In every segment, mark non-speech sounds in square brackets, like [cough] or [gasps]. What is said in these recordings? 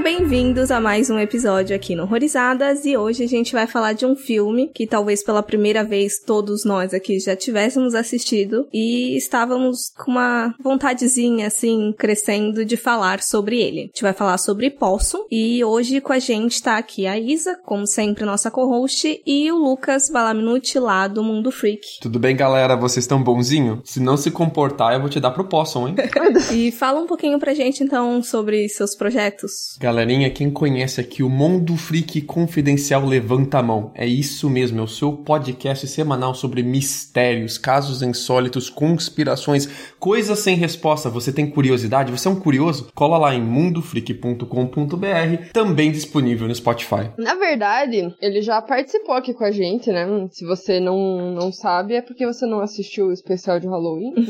Sejam bem-vindos a mais um episódio aqui no Horrorizadas e hoje a gente vai falar de um filme que talvez pela primeira vez todos nós aqui já tivéssemos assistido e estávamos com uma vontadezinha assim crescendo de falar sobre ele. A gente vai falar sobre Possum e hoje com a gente tá aqui a Isa, como sempre nossa co-host, e o Lucas Balaminuti lá do Mundo Freak. Tudo bem, galera? Vocês estão bonzinho? Se não se comportar, eu vou te dar pro Possum, hein? [laughs] e fala um pouquinho pra gente então sobre seus projetos. Galerinha, quem conhece aqui o Mundo Freak Confidencial, levanta a mão. É isso mesmo, é o seu podcast semanal sobre mistérios, casos insólitos, conspirações, coisas sem resposta. Você tem curiosidade? Você é um curioso? Cola lá em mundofreak.com.br, também disponível no Spotify. Na verdade, ele já participou aqui com a gente, né? Se você não, não sabe, é porque você não assistiu o especial de Halloween, né?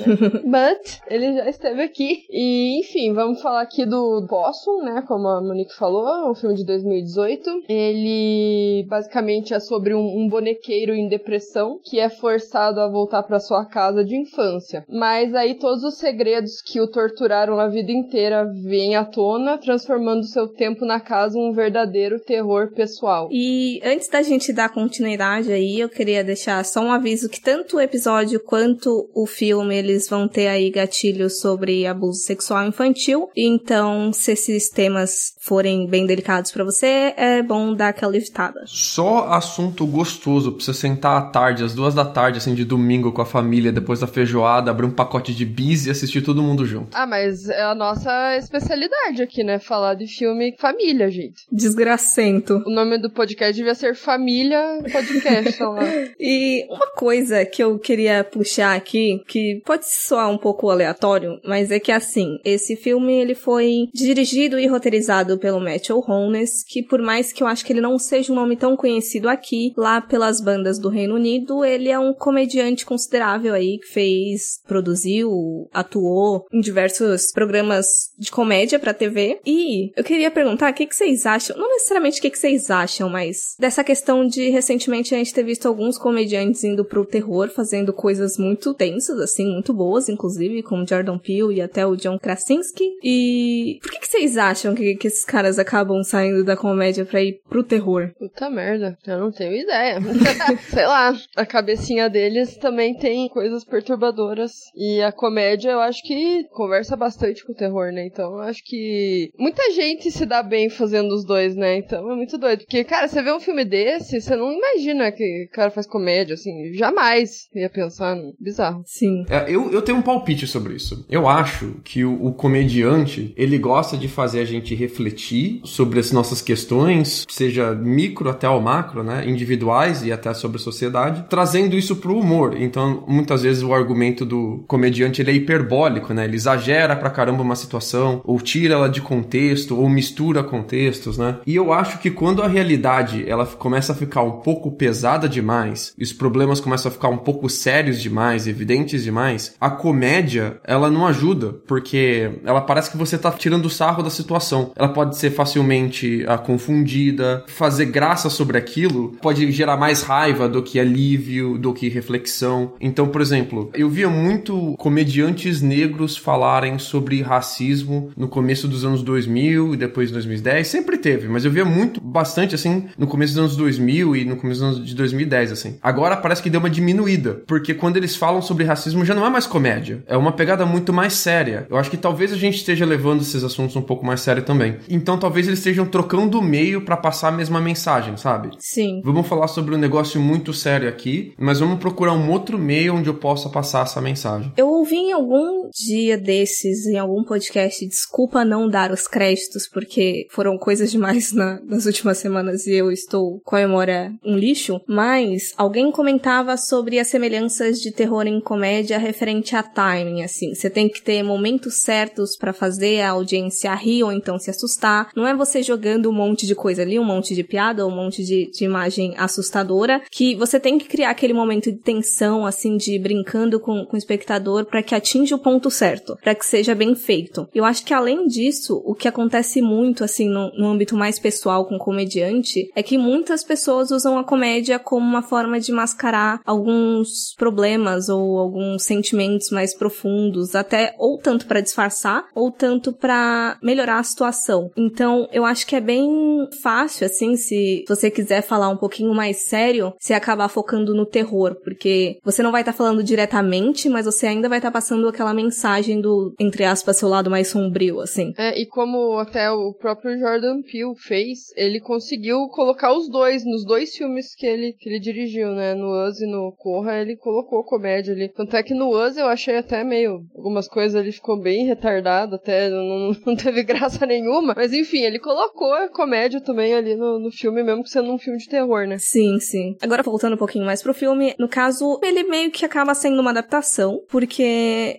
[laughs] But ele já esteve aqui. E, enfim, vamos falar aqui do Possum, né? Como a Monique falou, é um filme de 2018. Ele basicamente é sobre um, um bonequeiro em depressão que é forçado a voltar para sua casa de infância. Mas aí todos os segredos que o torturaram a vida inteira vêm à tona, transformando seu tempo na casa um verdadeiro terror pessoal. E antes da gente dar continuidade aí, eu queria deixar só um aviso que tanto o episódio quanto o filme eles vão ter aí gatilhos sobre abuso sexual infantil. Então, se esses temas forem bem delicados para você, é bom dar aquela evitada. Só assunto gostoso pra você sentar à tarde, às duas da tarde, assim, de domingo com a família, depois da feijoada, abrir um pacote de bis e assistir todo mundo junto. Ah, mas é a nossa especialidade aqui, né? Falar de filme família, gente. Desgracento. O nome do podcast devia ser Família Podcast, lá. [laughs] E uma coisa que eu queria puxar aqui, que pode soar um pouco aleatório, mas é que assim, esse filme ele foi dirigido e roteirizado pelo Matthew Holness, que por mais que eu acho que ele não seja um nome tão conhecido aqui, lá pelas bandas do Reino Unido, ele é um comediante considerável aí, que fez, produziu, atuou em diversos programas de comédia pra TV. E eu queria perguntar o que, que vocês acham, não necessariamente o que, que vocês acham, mas dessa questão de recentemente a gente ter visto alguns comediantes indo pro terror, fazendo coisas muito tensas, assim, muito boas, inclusive, como Jordan Peele e até o John Krasinski. E por que, que vocês acham que, que esses caras acabam saindo da comédia pra ir pro terror? Puta merda, eu não tenho ideia. [laughs] Sei lá, a cabecinha deles também tem coisas perturbadoras. E a comédia eu acho que conversa bastante com o terror, né? Então eu acho que muita gente se dá bem fazendo os dois, né? Então é muito doido. Porque, cara, você vê um filme desse, você não imagina que o cara faz comédia, assim. Jamais ia pensar. Bizarro. Sim. É, eu, eu tenho um palpite sobre isso. Eu acho que o, o comediante, ele gosta de fazer a gente refletir sobre as nossas questões, seja micro até o macro, né? Individuais e até sobre a sociedade, trazendo isso pro humor. Então, muitas vezes o argumento do comediante ele é hiperbólico, né? Ele exagera pra caramba uma situação, ou tira ela de contexto, ou mistura contextos, né? E eu acho que quando a realidade ela começa a ficar um pouco pesada demais, e os problemas começam a ficar um pouco sérios demais, evidentes demais, a comédia ela não ajuda, porque ela parece que você tá tirando sarro da situação. Ela pode ser facilmente ah, confundida, fazer graça sobre aquilo pode gerar mais raiva do que alívio, do que reflexão. Então, por exemplo, eu via muito comediantes negros falarem sobre racismo no começo dos anos 2000 e depois de 2010, sempre teve, mas eu via muito, bastante assim, no começo dos anos 2000 e no começo dos anos de 2010, assim. Agora parece que deu uma diminuída, porque quando eles falam sobre racismo já não é mais comédia, é uma pegada muito mais séria. Eu acho que talvez a gente esteja levando esses assuntos um pouco mais sério também. Então talvez eles estejam trocando o meio para passar a mesma mensagem, sabe? Sim. Vamos falar sobre um negócio muito sério aqui, mas vamos procurar um outro meio onde eu possa passar essa mensagem. Eu ouvi em algum dia desses, em algum podcast, desculpa não dar os créditos, porque foram coisas demais na- nas últimas semanas e eu estou com a memória um lixo, mas alguém comentava sobre as semelhanças de terror em comédia referente a timing, assim. Você tem que ter momentos certos pra fazer a audiência rir ou então se assustar. Não é você jogando um monte de coisa ali, um monte de piada, um monte de, de imagem assustadora, que você tem que criar aquele momento de tensão, assim, de brincando com, com o espectador para que atinja o ponto certo, para que seja bem feito. Eu acho que além disso, o que acontece muito, assim, no, no âmbito mais pessoal com comediante, é que muitas pessoas usam a comédia como uma forma de mascarar alguns problemas ou alguns sentimentos mais profundos, até ou tanto para disfarçar ou tanto para melhorar a situação. Então, eu acho que é bem fácil assim, se você quiser falar um pouquinho mais sério, se acabar focando no terror, porque você não vai estar tá falando diretamente, mas você ainda vai estar tá passando aquela mensagem do entre aspas seu lado mais sombrio, assim. É, e como até o próprio Jordan Peele fez, ele conseguiu colocar os dois nos dois filmes que ele que ele dirigiu, né? No Us e no Corra, ele colocou comédia ali. Tanto é que no Us eu achei até meio. Algumas coisas ele ficou bem retardado, até não, [laughs] não teve graça nenhuma. Mas enfim, ele colocou a comédia também ali no, no filme, mesmo que sendo um filme de terror, né? Sim, sim. Agora voltando um pouquinho mais pro filme, no caso, ele meio que acaba sendo uma adaptação, porque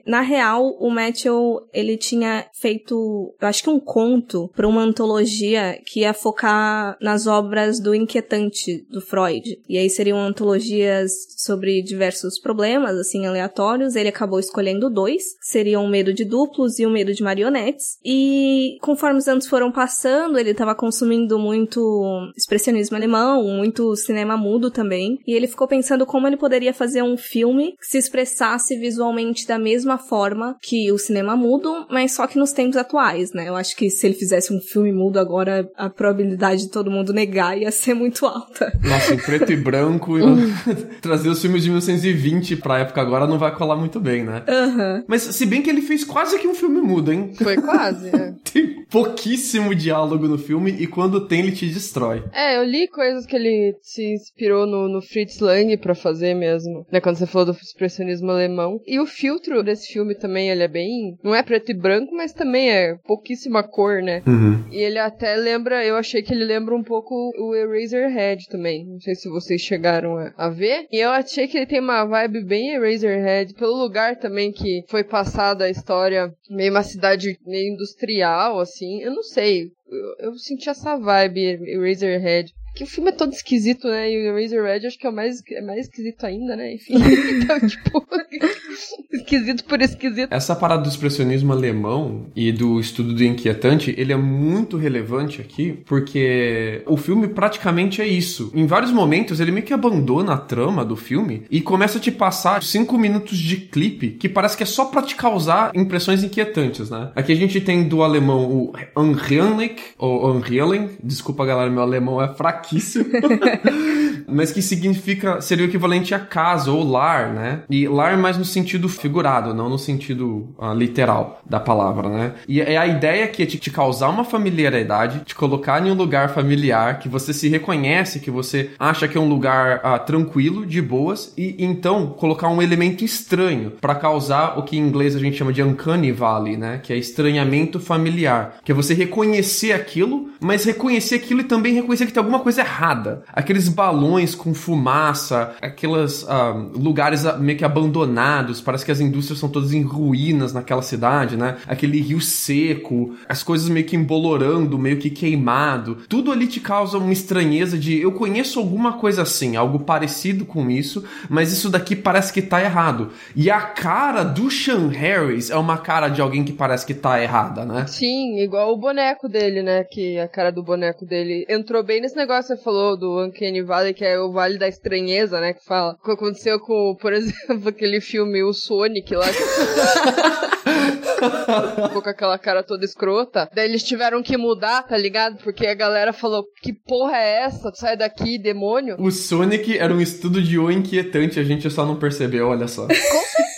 na real o Matthew ele tinha feito, eu acho que um conto para uma antologia que ia focar nas obras do Inquietante do Freud. E aí seriam antologias sobre diversos problemas, assim, aleatórios. Ele acabou escolhendo dois, seriam o medo de duplos e o medo de marionetes. E conforme os anos foram passando, ele estava consumindo muito expressionismo alemão, muito cinema mudo também. E ele ficou pensando como ele poderia fazer um filme que se expressasse visualmente da mesma forma que o cinema mudo, mas só que nos tempos atuais, né? Eu acho que se ele fizesse um filme mudo agora, a probabilidade de todo mundo negar ia ser muito alta. Nossa, em preto e branco, [laughs] trazer os filmes de 1920 pra época agora não vai colar muito bem, né? Uhum. Mas se bem que ele fez quase que um filme mudo, hein? Foi quase, é. [laughs] Tem pouquíssimo diálogo no filme e quando tem ele te destrói. É, eu li coisas que ele se inspirou no, no Fritz Lang para fazer mesmo, né? Quando você falou do expressionismo alemão. E o filtro desse filme também, ele é bem... Não é preto e branco, mas também é pouquíssima cor, né? Uhum. E ele até lembra... Eu achei que ele lembra um pouco o Eraserhead também. Não sei se vocês chegaram a, a ver. E eu achei que ele tem uma vibe bem Eraserhead, pelo lugar também que foi passada a história, meio uma cidade meio industrial, assim. Eu não sei. Eu, eu senti essa vibe Eraserhead. Que o filme é todo esquisito, né? E o Red acho que é o mais, é mais esquisito ainda, né? Enfim. [laughs] então, tipo. [laughs] esquisito por esquisito. Essa parada do expressionismo alemão e do estudo do inquietante, ele é muito relevante aqui, porque o filme praticamente é isso. Em vários momentos, ele meio que abandona a trama do filme e começa a te passar cinco minutos de clipe que parece que é só pra te causar impressões inquietantes, né? Aqui a gente tem do alemão o Unheimlich, ou Unheimlich, desculpa galera, meu alemão é fraquíssimo. [laughs] mas que significa, seria o equivalente a casa ou lar, né? E lar mais no sentido figurado, não no sentido uh, literal da palavra, né? E é a ideia que é te, te causar uma familiaridade, te colocar em um lugar familiar, que você se reconhece, que você acha que é um lugar uh, tranquilo, de boas, e então colocar um elemento estranho para causar o que em inglês a gente chama de uncanny valley, né? Que é estranhamento familiar, que é você reconhecer aquilo, mas reconhecer aquilo e também reconhecer que tem alguma coisa errada. Aqueles balões com fumaça, aqueles uh, lugares meio que abandonados, parece que as indústrias são todas em ruínas naquela cidade, né? Aquele rio seco, as coisas meio que embolorando, meio que queimado. Tudo ali te causa uma estranheza de eu conheço alguma coisa assim, algo parecido com isso, mas isso daqui parece que tá errado. E a cara do Sean Harris é uma cara de alguém que parece que tá errada, né? Sim, igual o boneco dele, né? Que a cara do boneco dele entrou bem nesse negócio você falou do Uncanny Valley, que é o Vale da Estranheza, né? Que fala. O que aconteceu com, por [laughs] exemplo, aquele filme O Sonic lá. [laughs] Ficou com aquela cara toda escrota. Daí eles tiveram que mudar, tá ligado? Porque a galera falou: que porra é essa? Sai daqui, demônio. O Sonic era um estudo de O inquietante, a gente só não percebeu, olha só. Com certeza.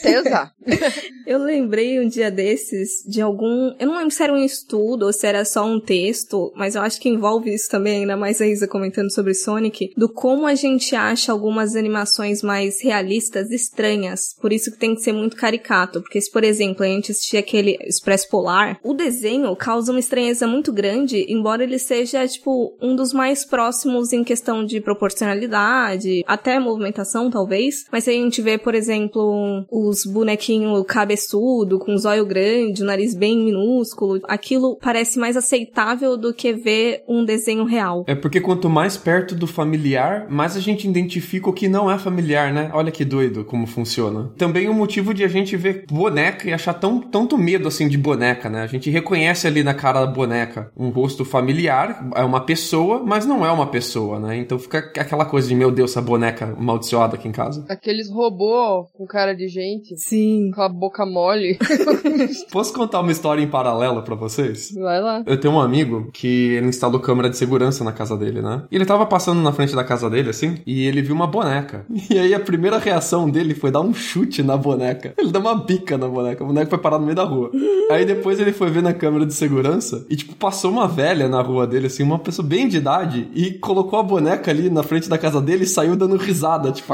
[laughs] eu lembrei um dia desses de algum. Eu não lembro se era um estudo ou se era só um texto, mas eu acho que envolve isso também, ainda mais a Isa comentando sobre Sonic, do como a gente acha algumas animações mais realistas estranhas. Por isso que tem que ser muito caricato. Porque se, por exemplo, a gente assistir aquele Expresso Polar, o desenho causa uma estranheza muito grande, embora ele seja, tipo, um dos mais próximos em questão de proporcionalidade, até movimentação, talvez. Mas se a gente vê, por exemplo, os os bonequinhos cabeçudo, com os olhos grandes, o nariz bem minúsculo. Aquilo parece mais aceitável do que ver um desenho real. É porque quanto mais perto do familiar, mais a gente identifica o que não é familiar, né? Olha que doido como funciona. Também o motivo de a gente ver boneca e achar tão, tanto medo assim de boneca, né? A gente reconhece ali na cara da boneca um rosto familiar, é uma pessoa, mas não é uma pessoa, né? Então fica aquela coisa de, meu Deus, essa boneca amaldiçoada aqui em casa. Aqueles robôs com cara de gente. Sim. Com a boca mole. [laughs] Posso contar uma história em paralelo para vocês? Vai lá. Eu tenho um amigo que ele instalou câmera de segurança na casa dele, né? E ele tava passando na frente da casa dele, assim, e ele viu uma boneca. [laughs] E aí a primeira reação dele foi dar um chute na boneca. Ele deu uma bica na boneca. A boneca foi parar no meio da rua. [laughs] Aí depois ele foi ver na câmera de segurança e, tipo, passou uma velha na rua dele, assim, uma pessoa bem de idade, e colocou a boneca ali na frente da casa dele e saiu dando risada, tipo.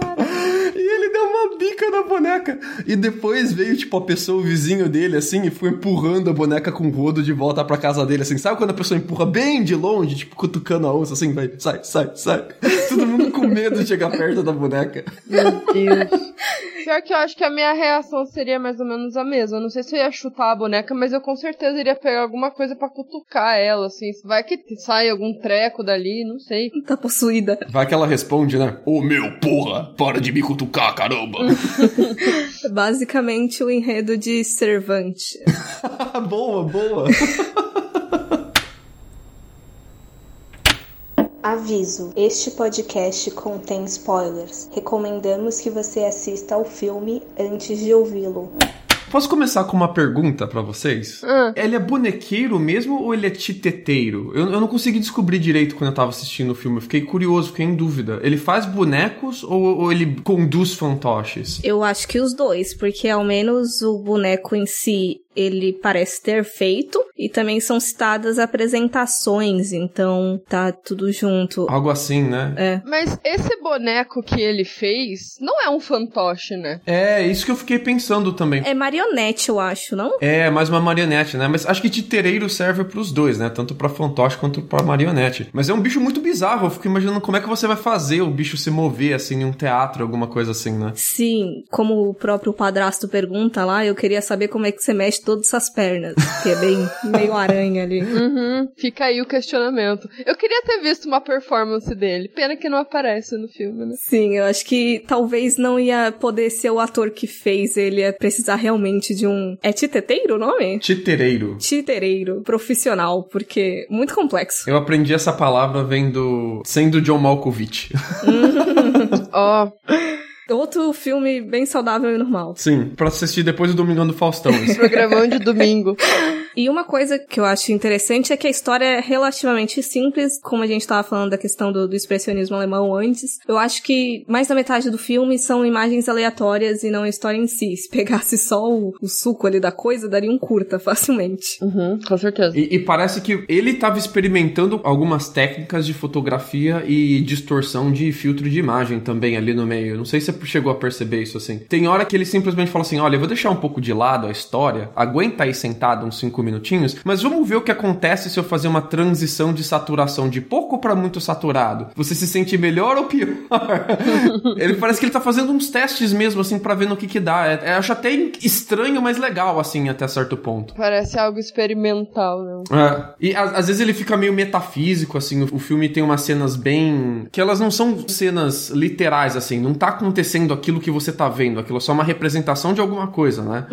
A velha trolando, cara. Bica na boneca. E depois veio, tipo, a pessoa, o vizinho dele, assim, e foi empurrando a boneca com o rodo de volta pra casa dele, assim. Sabe quando a pessoa empurra bem de longe, tipo, cutucando a onça, assim, vai, sai, sai, sai. [laughs] Todo mundo com medo de chegar perto da boneca. Meu Deus. Pior que eu acho que a minha reação seria mais ou menos a mesma. Eu não sei se eu ia chutar a boneca, mas eu com certeza iria pegar alguma coisa pra cutucar ela, assim. Vai que sai algum treco dali, não sei. Tá possuída. Vai que ela responde, né? Ô meu, porra, para de me cutucar, caramba. [laughs] Basicamente o enredo de Servante. [laughs] boa, boa. Aviso: este podcast contém spoilers. Recomendamos que você assista ao filme antes de ouvi-lo. Posso começar com uma pergunta para vocês? Ah. Ele é bonequeiro mesmo ou ele é titeteiro? Eu, eu não consegui descobrir direito quando eu tava assistindo o filme. Eu fiquei curioso, fiquei em dúvida. Ele faz bonecos ou, ou ele conduz fantoches? Eu acho que os dois, porque ao menos o boneco em si ele parece ter feito e também são citadas apresentações, então tá tudo junto. Algo assim, né? É. Mas esse boneco que ele fez não é um fantoche, né? É, isso que eu fiquei pensando também. É marionete, eu acho, não? É, mais uma marionete, né? Mas acho que titereiro serve pros dois, né? Tanto pra fantoche quanto pra marionete. Mas é um bicho muito bizarro. Eu fico imaginando como é que você vai fazer o bicho se mover, assim, em um teatro, alguma coisa assim, né? Sim, como o próprio padrasto pergunta lá, eu queria saber como é que você mexe todas essas pernas, que é bem meio aranha ali. Uhum. Fica aí o questionamento. Eu queria ter visto uma performance dele. Pena que não aparece no filme, né? Sim, eu acho que talvez não ia poder ser o ator que fez, ele ia precisar realmente de um. É titeteiro o nome? Titereiro. Titereiro, profissional, porque muito complexo. Eu aprendi essa palavra vendo. sendo John Malkovich. Ó, [laughs] Outro filme bem saudável e normal. Sim, pra assistir depois do Domingão do Faustão. [laughs] programão de domingo. E uma coisa que eu acho interessante é que a história é relativamente simples, como a gente estava falando da questão do, do expressionismo alemão antes. Eu acho que mais da metade do filme são imagens aleatórias e não a história em si. Se pegasse só o, o suco ali da coisa, daria um curta [laughs] facilmente. Uhum, com certeza. E, e parece que ele estava experimentando algumas técnicas de fotografia e distorção de filtro de imagem também ali no meio. Não sei se você chegou a perceber isso assim. Tem hora que ele simplesmente fala assim: olha, eu vou deixar um pouco de lado a história, aguenta aí sentado uns 5 minutinhos, mas vamos ver o que acontece se eu fazer uma transição de saturação de pouco para muito saturado. Você se sente melhor ou pior? [laughs] ele parece que ele tá fazendo uns testes mesmo, assim, para ver no que que dá. É, eu acho até estranho, mas legal, assim, até certo ponto. Parece algo experimental, né? É. E a- às vezes ele fica meio metafísico, assim. O, o filme tem umas cenas bem. que elas não são cenas literais, assim. Não tá acontecendo aquilo que você tá vendo. Aquilo é só uma representação de alguma coisa, né?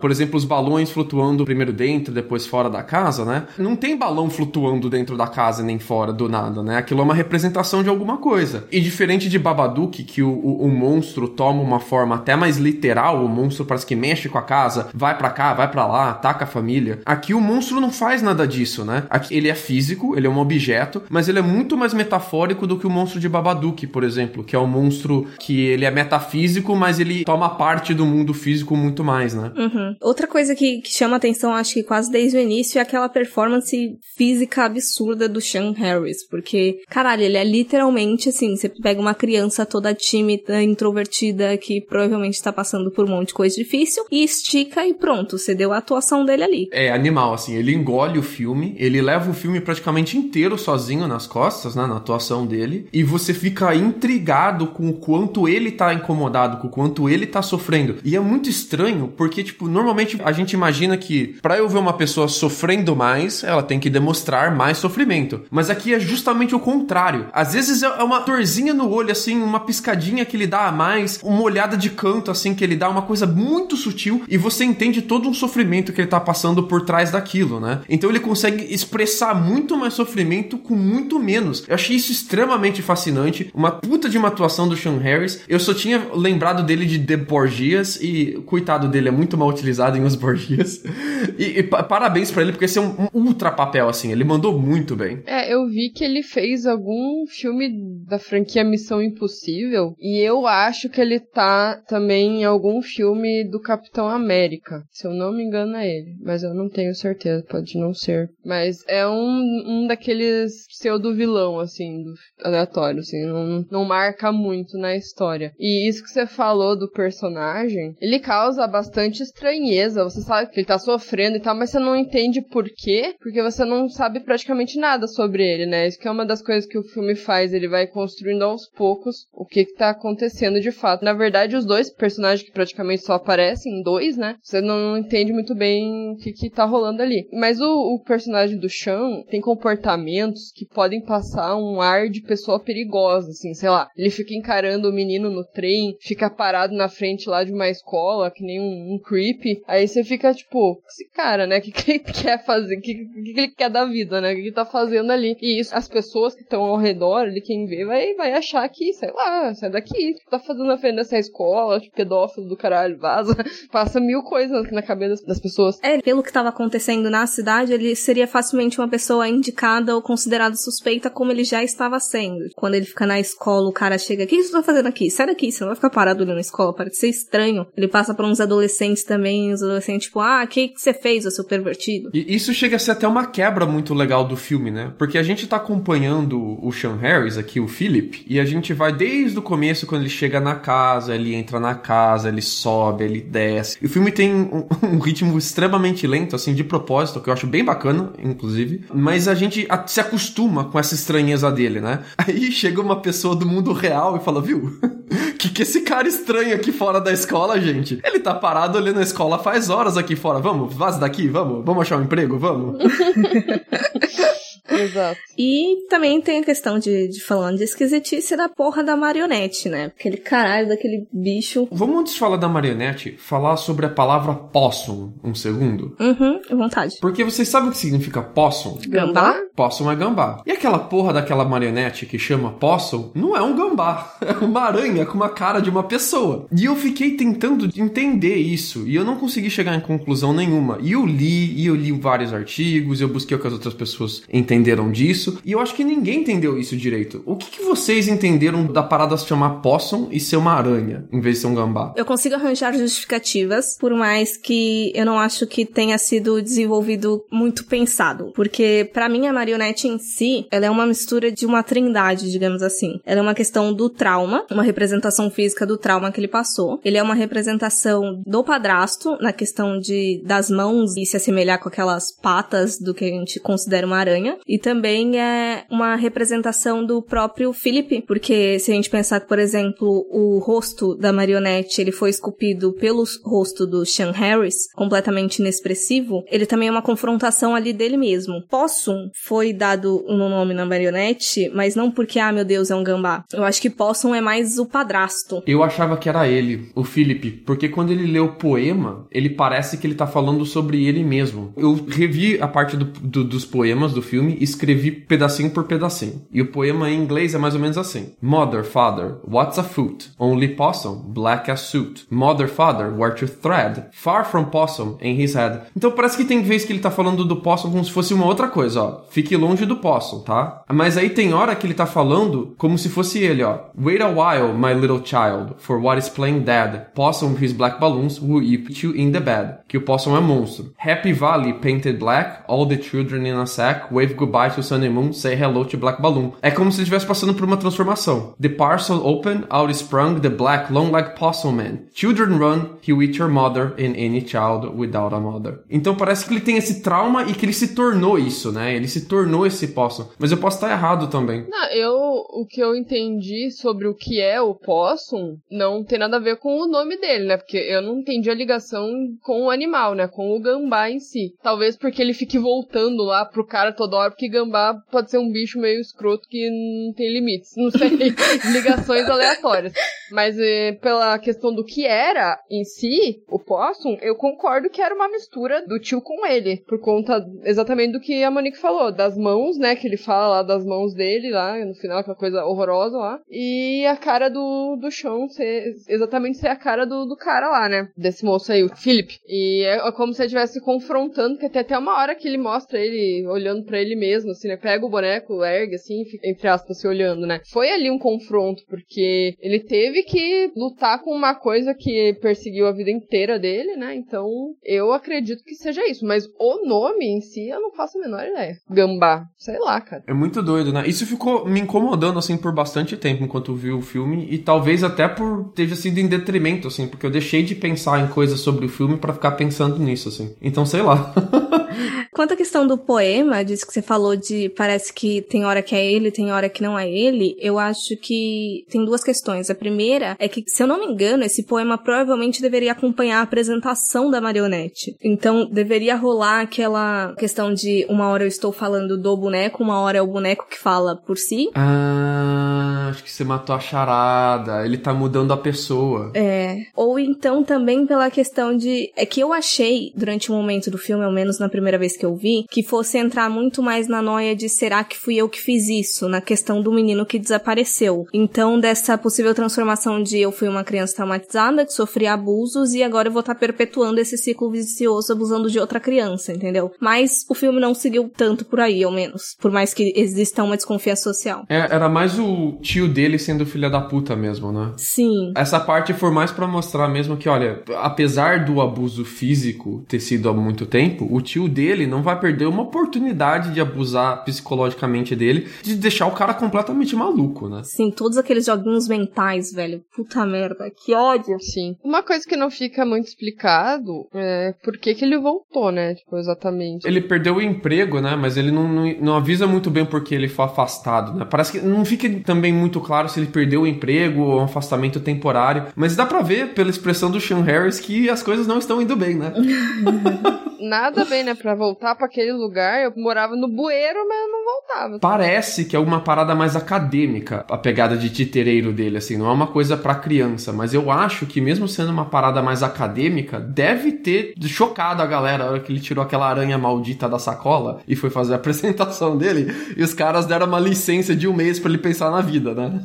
Por exemplo, os balões flutuando primeiro dentro, depois fora da casa, né? Não tem balão flutuando dentro da casa nem fora do nada, né? Aquilo é uma representação de alguma coisa. E diferente de Babadook, que o, o, o monstro toma uma forma até mais literal, o monstro parece que mexe com a casa, vai pra cá, vai pra lá, ataca a família. Aqui o monstro não faz nada disso, né? Aqui ele é físico, ele é um objeto, mas ele é muito mais metafórico do que o monstro de Babadook, por exemplo, que é um monstro que ele é metafísico, mas ele toma parte do mundo físico muito mais, né? Uhum. Outra coisa que, que chama atenção, acho que quase gosto desde o início é aquela performance física absurda do Sean Harris, porque, caralho, ele é literalmente assim, você pega uma criança toda tímida, introvertida, que provavelmente tá passando por um monte de coisa difícil, e estica e pronto, você deu a atuação dele ali. É animal, assim, ele engole o filme, ele leva o filme praticamente inteiro sozinho nas costas, né, na atuação dele, e você fica intrigado com o quanto ele tá incomodado, com o quanto ele tá sofrendo. E é muito estranho, porque, tipo, normalmente a gente imagina que para eu ver uma pessoa sofrendo mais, ela tem que demonstrar mais sofrimento. Mas aqui é justamente o contrário. Às vezes é uma dorzinha no olho, assim, uma piscadinha que ele dá a mais, uma olhada de canto, assim, que ele dá, uma coisa muito sutil, e você entende todo um sofrimento que ele tá passando por trás daquilo, né? Então ele consegue expressar muito mais sofrimento com muito menos. Eu achei isso extremamente fascinante. Uma puta de uma atuação do Sean Harris. Eu só tinha lembrado dele de The Borgias e coitado dele é muito mal utilizado em Os Borgias. [laughs] E, e parabéns para ele porque esse é um, um, ultra papel assim, ele mandou muito bem. É, eu vi que ele fez algum filme da franquia Missão Impossível e eu acho que ele tá também em algum filme do Capitão América. Se eu não me engano é ele, mas eu não tenho certeza, pode não ser. Mas é um, um daqueles pseudo vilão assim, do aleatório assim, não, não marca muito na história. E isso que você falou do personagem, ele causa bastante estranheza. Você sabe que ele tá sofrendo e tal, mas você não entende por quê, porque você não sabe praticamente nada sobre ele, né? Isso que é uma das coisas que o filme faz, ele vai construindo aos poucos o que que tá acontecendo de fato. Na verdade, os dois personagens que praticamente só aparecem, dois, né? Você não entende muito bem o que que tá rolando ali. Mas o, o personagem do Sean tem comportamentos que podem passar um ar de pessoa perigosa, assim, sei lá. Ele fica encarando o menino no trem, fica parado na frente lá de uma escola, que nem um, um creep. Aí você fica tipo, esse cara, né? O que, que ele [laughs] quer fazer? O que, que, que ele quer da vida, né? O que ele tá fazendo ali? E isso, as pessoas que estão ao redor, ali, quem vê, vai, vai achar que, sei lá, sai daqui. O que tá fazendo na frente dessa escola? Tipo, pedófilo do caralho, vaza. [laughs] Passa mil coisas na cabeça das pessoas. É, pelo que tava acontecendo na cidade, ele seria facilmente uma pessoa indicada ou considerada suspeita como ele já estava sendo. Quando ele fica na escola, o cara chega, o que você tá fazendo aqui? Sai daqui, você não vai ficar parado ali na escola, parece ser estranho. Ele passa por uns adolescentes também, os adolescentes, tipo, ah, o que, que você fez, seu pervertido? E isso chega a ser até uma quebra muito legal do filme, né? Porque a gente tá acompanhando o Sean Harris aqui, o Philip, e a gente vai desde o começo, quando ele chega na casa, ele entra na casa, ele sobe, ele desce. E o filme tem um, [laughs] um ritmo extremamente lento, assim, de propósito, que eu acho bem bacana, inclusive. Mas a gente se acostuma com essa estranheza dele, né? [laughs] Aí chega uma pessoa do mundo real e fala, viu? [laughs] que que esse cara estranho aqui fora da escola, gente? Ele tá parado ali na escola faz horas aqui fora. Vamos, vaza daqui, vamos, vamos achar um emprego, vamos. [laughs] Exato. E também tem a questão de, de falando de esquisitice da porra da marionete, né? Aquele caralho daquele bicho. Vamos antes de falar da marionete, falar sobre a palavra possum um segundo? Uhum, à vontade. Porque vocês sabem o que significa possum? Gambá? Possum é gambá. E aquela porra daquela marionete que chama possum não é um gambá. [laughs] É uma aranha com uma cara de uma pessoa. E eu fiquei tentando entender isso e eu não consegui chegar em conclusão nenhuma. E eu li, e eu li vários artigos, eu busquei o que as outras pessoas entenderam disso. E eu acho que ninguém entendeu isso direito. O que, que vocês entenderam da parada se chamar possum e ser uma aranha, em vez de ser um gambá? Eu consigo arranjar justificativas, por mais que eu não acho que tenha sido desenvolvido muito pensado. Porque, para mim, a marionete em si, ela é uma mistura de uma trindade, digamos assim. Ela é uma questão do trauma, uma representação física do trauma que ele passou. Ele é uma representação do padrasto, na questão de das mãos e se assemelhar com aquelas patas do que a gente considera uma aranha. E também é uma representação do próprio Philip, porque se a gente pensar que, por exemplo, o rosto da marionete ele foi esculpido pelo rosto do Sean Harris, completamente inexpressivo, ele também é uma confrontação ali dele mesmo. Possum foi dado um nome na marionete, mas não porque, ah, meu Deus, é um gambá. Eu acho que Possum é mais o padrasto. Eu achava que era ele, o Philip, porque quando ele lê o poema, ele parece que ele tá falando sobre ele mesmo. Eu revi a parte do, do, dos poemas do filme escrevi pedacinho por pedacinho. E o poema em inglês é mais ou menos assim: Mother, father, what's a foot? Only possum, black as suit. Mother, father, where to thread? Far from possum in his head. Então parece que tem vez que ele tá falando do possum como se fosse uma outra coisa, ó. Fique longe do possum, tá? Mas aí tem hora que ele tá falando como se fosse ele, ó. Wait a while, my little child, for what is playing dead. Possum his black balloons will eat you in the bed. Que o possum é monstro. Happy Valley painted black, all the children in a sack, wave goodbye to sunny moon, say hello to black balloon. É como se ele estivesse passando por uma transformação. The parcel open, out sprung the black long like possum man. Children run, he'll eat your mother and any child without a mother. Então parece que ele tem esse trauma e que ele se tornou isso, né? Ele se tornou esse possum. Mas eu posso estar errado também. Não, eu, o que eu entendi sobre o que é o possum não tem nada a ver com o nome dele, né? Porque eu não entendi a ligação com o animal, né? Com o gambá em si. Talvez porque ele fique voltando lá pro cara toda hora, porque gambá pode ser um bicho meio escroto que não tem limites. Não sei, [laughs] ligações aleatórias. Mas é, pela questão do que era em si, o possum, eu concordo que era uma mistura do tio com ele. Por conta exatamente do que a Monique falou, das mãos, né? Que ele fala lá das mãos dele lá, no final, aquela coisa horrorosa lá. E a cara do, do chão ser exatamente ser a cara do, do cara lá, né? Desse moço aí, o Philip. E é como se ele estivesse confrontando, que tem até uma hora que ele mostra ele olhando para ele mesmo, assim, né? Pega o boneco, ergue, assim, fica, entre aspas, se olhando, né? Foi ali um confronto, porque ele teve que lutar com uma coisa que perseguiu a vida inteira dele, né? Então, eu acredito que seja isso. Mas o nome em si, eu não faço a menor ideia. Gambá. Sei lá, cara. É muito doido, né? Isso ficou me incomodando, assim, por bastante tempo enquanto eu vi o filme. E talvez até por ter sido em detrimento, assim, porque eu deixei de pensar em coisas sobre o filme para ficar pensando nisso, assim. Então, sei lá. [laughs] Quanto à questão do poema, disso que você falou de parece que tem hora que é ele, tem hora que não é ele, eu acho que tem duas questões. A primeira é que, se eu não me engano, esse poema provavelmente deveria acompanhar a apresentação da marionete. Então, deveria rolar aquela questão de uma hora eu estou falando do boneco, uma hora é o boneco que fala por si. Ah, acho que você matou a charada. Ele tá mudando a pessoa. É. Ou então também pela questão de. É que eu achei, durante um momento do filme, ao menos na primeira vez que eu vi, que fosse entrar muito mais na noia de será que fui eu que fiz isso, na questão do menino que desapareceu. Então, dessa possível transformação de eu fui uma criança traumatizada, que sofri abusos e agora eu vou estar tá perpetuando esse ciclo vicioso abusando de outra criança, entendeu? Mas o filme não seguiu tanto por aí, ao menos. Por mais que exista uma desconfiança social. É, era mais o tio dele sendo filha da puta mesmo, né? Sim. Essa parte foi mais para mostrar mesmo que, olha, apesar do abuso físico ter sido há muito tempo, o tio dele não vai perder uma oportunidade de abusar psicologicamente dele, de deixar o cara completamente maluco, né? Sim, todos aqueles joguinhos mentais, velho. Puta merda, que ódio. Sim. Uma coisa que não fica muito explicado é por que, que ele voltou, né? Tipo, exatamente. Ele perdeu o emprego, né? Mas ele não, não, não avisa muito bem porque ele foi afastado, né? Parece que não fica também muito claro se ele perdeu o emprego ou um afastamento temporário. Mas dá pra ver pela expressão do Sean Harris que as coisas não estão indo bem, né? [laughs] Nada bem, né? Pra voltar para aquele lugar, eu morava no bueiro, mas eu não voltava. Parece que é uma parada mais acadêmica, a pegada de titereiro dele, assim, não é uma coisa para criança, mas eu acho que mesmo sendo uma parada mais acadêmica, deve ter chocado a galera na hora que ele tirou aquela aranha maldita da sacola e foi fazer a [laughs] apresentação dele, e os caras deram uma licença de um mês para ele pensar na vida, né?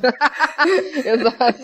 [laughs] Exato.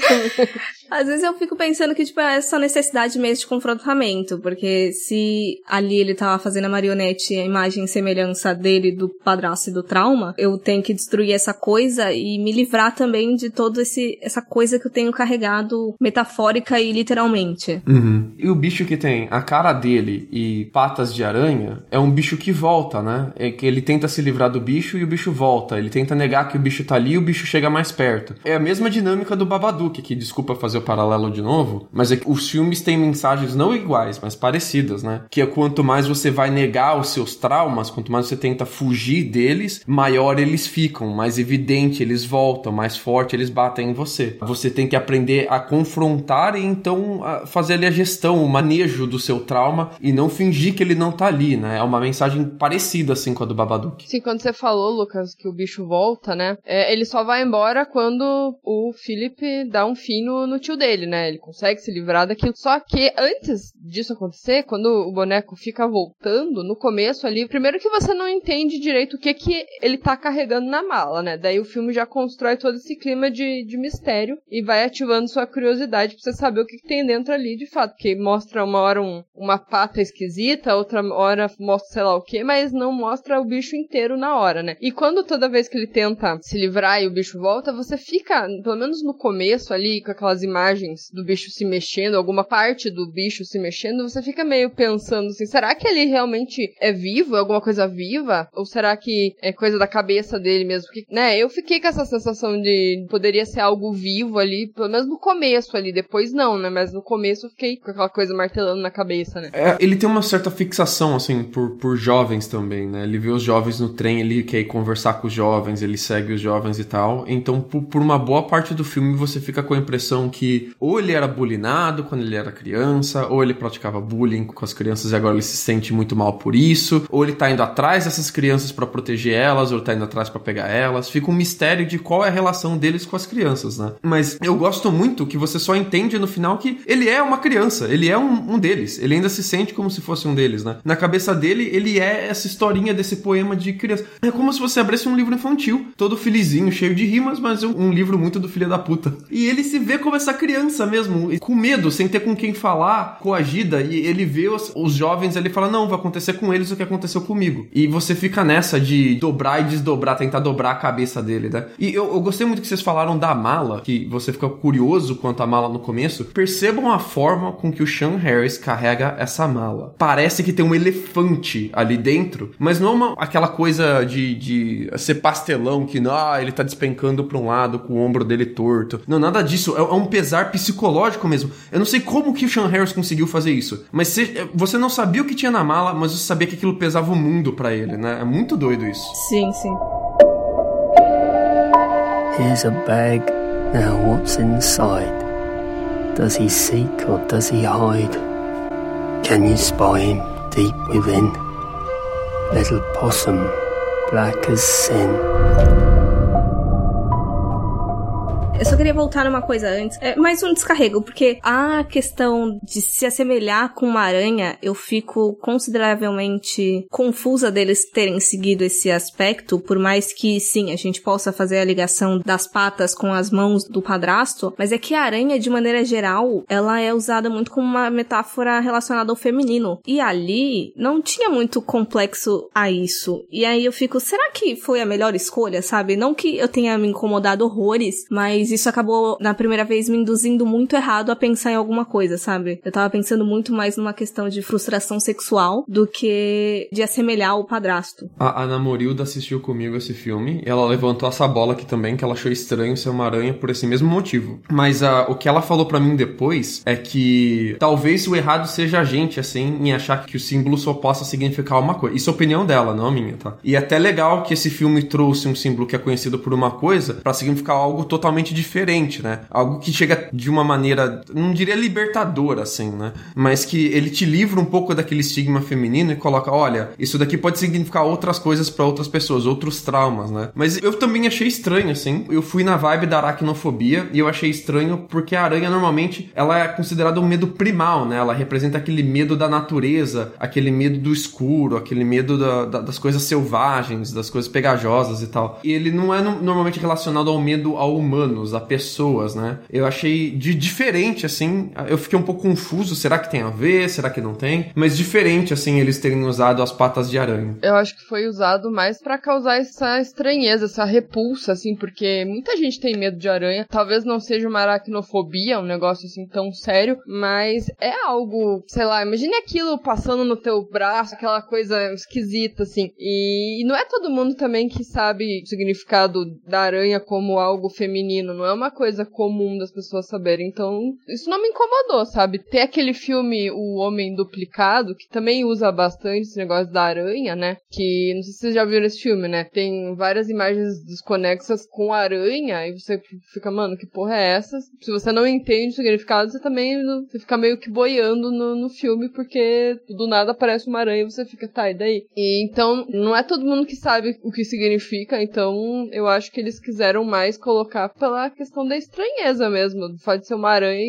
Às vezes eu fico pensando que, tipo, é essa necessidade mesmo de confrontamento, porque se ali ele tava fazendo a marionete, a imagem e semelhança dele, do padrasto e do trauma, eu tenho que destruir essa coisa e me livrar também de toda essa coisa que eu tenho carregado metafórica e literalmente. Uhum. E o bicho que tem a cara dele e patas de aranha é um bicho que volta, né? É que ele tenta se livrar do bicho e o bicho volta. Ele tenta negar que o bicho tá ali e o bicho chega mais perto. É a mesma dinâmica do Babadook, que desculpa fazer o paralelo de novo, mas é que os filmes têm mensagens não iguais, mas parecidas, né? Que é quanto mais você vai negar os seus traumas, quanto mais você tenta fugir deles, maior eles ficam, mais evidente eles voltam, mais forte eles batem em você. Você tem que aprender a confrontar e então fazer ali a gestão, o manejo do seu trauma e não fingir que ele não tá ali, né? É uma mensagem parecida assim com a do Babadook. Sim, quando você falou, Lucas, que o bicho volta, né? É, ele só vai embora quando o Philip dá um fim no, no dele, né? Ele consegue se livrar daquilo. Só que antes disso acontecer, quando o boneco fica voltando, no começo ali, primeiro que você não entende direito o que que ele tá carregando na mala, né? Daí o filme já constrói todo esse clima de, de mistério e vai ativando sua curiosidade pra você saber o que, que tem dentro ali de fato. Porque mostra uma hora um, uma pata esquisita, outra hora mostra sei lá o que, mas não mostra o bicho inteiro na hora, né? E quando toda vez que ele tenta se livrar e o bicho volta, você fica, pelo menos no começo ali, com aquelas imagens do bicho se mexendo, alguma parte do bicho se mexendo, você fica meio pensando assim, será que ele realmente é vivo? É alguma coisa viva? Ou será que é coisa da cabeça dele mesmo? Né, eu fiquei com essa sensação de poderia ser algo vivo ali, pelo menos no começo ali, depois não, né? Mas no começo eu fiquei com aquela coisa martelando na cabeça, né? É, ele tem uma certa fixação, assim, por, por jovens também, né? Ele vê os jovens no trem, ele quer ir conversar com os jovens, ele segue os jovens e tal. Então, por, por uma boa parte do filme, você fica com a impressão que ou ele era bulinado quando ele era criança, ou ele praticava bullying com as crianças e agora ele se sente muito mal por isso, ou ele tá indo atrás dessas crianças para proteger elas, ou ele tá indo atrás para pegar elas. Fica um mistério de qual é a relação deles com as crianças, né? Mas eu gosto muito que você só entende no final que ele é uma criança, ele é um, um deles, ele ainda se sente como se fosse um deles, né? Na cabeça dele, ele é essa historinha desse poema de criança. É como se você abrisse um livro infantil, todo felizinho, cheio de rimas, mas um livro muito do filho da puta. E ele se vê como essa criança mesmo, com medo, sem ter com quem falar, coagida, e ele vê os, os jovens, ele fala: Não, vai acontecer com eles o que aconteceu comigo. E você fica nessa de dobrar e desdobrar, tentar dobrar a cabeça dele, né? E eu, eu gostei muito que vocês falaram da mala, que você fica curioso quanto à mala no começo. Percebam a forma com que o Sean Harris carrega essa mala. Parece que tem um elefante ali dentro, mas não é uma, aquela coisa de, de ser pastelão que ah, ele tá despencando pra um lado com o ombro dele torto. Não, nada disso. É, é um pesar psicológico mesmo. Eu não sei como que o Sean Harris conseguiu fazer isso, mas você não sabia o que tinha na mala, mas você sabia que aquilo pesava o mundo para ele, né? É muito doido isso. Sim, sim. Here's a bag. Now what's inside? Does he seek or does he hide? Can you spy him deep within? Little possum, black as sin. Eu só queria voltar numa coisa antes. É mais um descarrego, porque a questão de se assemelhar com uma aranha, eu fico consideravelmente confusa deles terem seguido esse aspecto, por mais que sim, a gente possa fazer a ligação das patas com as mãos do padrasto, mas é que a aranha, de maneira geral, ela é usada muito como uma metáfora relacionada ao feminino. E ali não tinha muito complexo a isso. E aí eu fico, será que foi a melhor escolha, sabe? Não que eu tenha me incomodado horrores, mas isso acabou, na primeira vez, me induzindo muito errado a pensar em alguma coisa, sabe? Eu tava pensando muito mais numa questão de frustração sexual do que de assemelhar o padrasto. A Ana Morilda assistiu comigo esse filme ela levantou essa bola aqui também, que ela achou estranho ser uma aranha por esse mesmo motivo. Mas uh, o que ela falou para mim depois é que talvez o errado seja a gente, assim, em achar que o símbolo só possa significar uma coisa. Isso é opinião dela, não a minha, tá? E é até legal que esse filme trouxe um símbolo que é conhecido por uma coisa para significar algo totalmente diferente, né? Algo que chega de uma maneira, não diria libertadora, assim, né? Mas que ele te livra um pouco daquele estigma feminino e coloca, olha, isso daqui pode significar outras coisas para outras pessoas, outros traumas, né? Mas eu também achei estranho, assim. Eu fui na vibe da aracnofobia e eu achei estranho porque a aranha normalmente ela é considerada um medo primal, né? Ela representa aquele medo da natureza, aquele medo do escuro, aquele medo da, da, das coisas selvagens, das coisas pegajosas e tal. E ele não é no, normalmente relacionado ao medo ao a pessoas, né? Eu achei de diferente, assim. Eu fiquei um pouco confuso. Será que tem a ver? Será que não tem? Mas diferente, assim, eles terem usado as patas de aranha. Eu acho que foi usado mais para causar essa estranheza, essa repulsa, assim, porque muita gente tem medo de aranha. Talvez não seja uma aracnofobia, um negócio assim tão sério, mas é algo, sei lá, imagine aquilo passando no teu braço, aquela coisa esquisita, assim. E, e não é todo mundo também que sabe o significado da aranha como algo feminino, não é uma coisa comum das pessoas saberem. Então, isso não me incomodou, sabe? Tem aquele filme O Homem Duplicado, que também usa bastante esse negócio da aranha, né? Que, não sei se vocês já viram esse filme, né? Tem várias imagens desconexas com aranha, e você fica, mano, que porra é essa? Se você não entende o significado, você também você fica meio que boiando no, no filme, porque do nada aparece uma aranha e você fica, tá, e daí? E então, não é todo mundo que sabe o que significa, então eu acho que eles quiseram mais colocar pela questão da estranheza mesmo. Pode ser uma aranha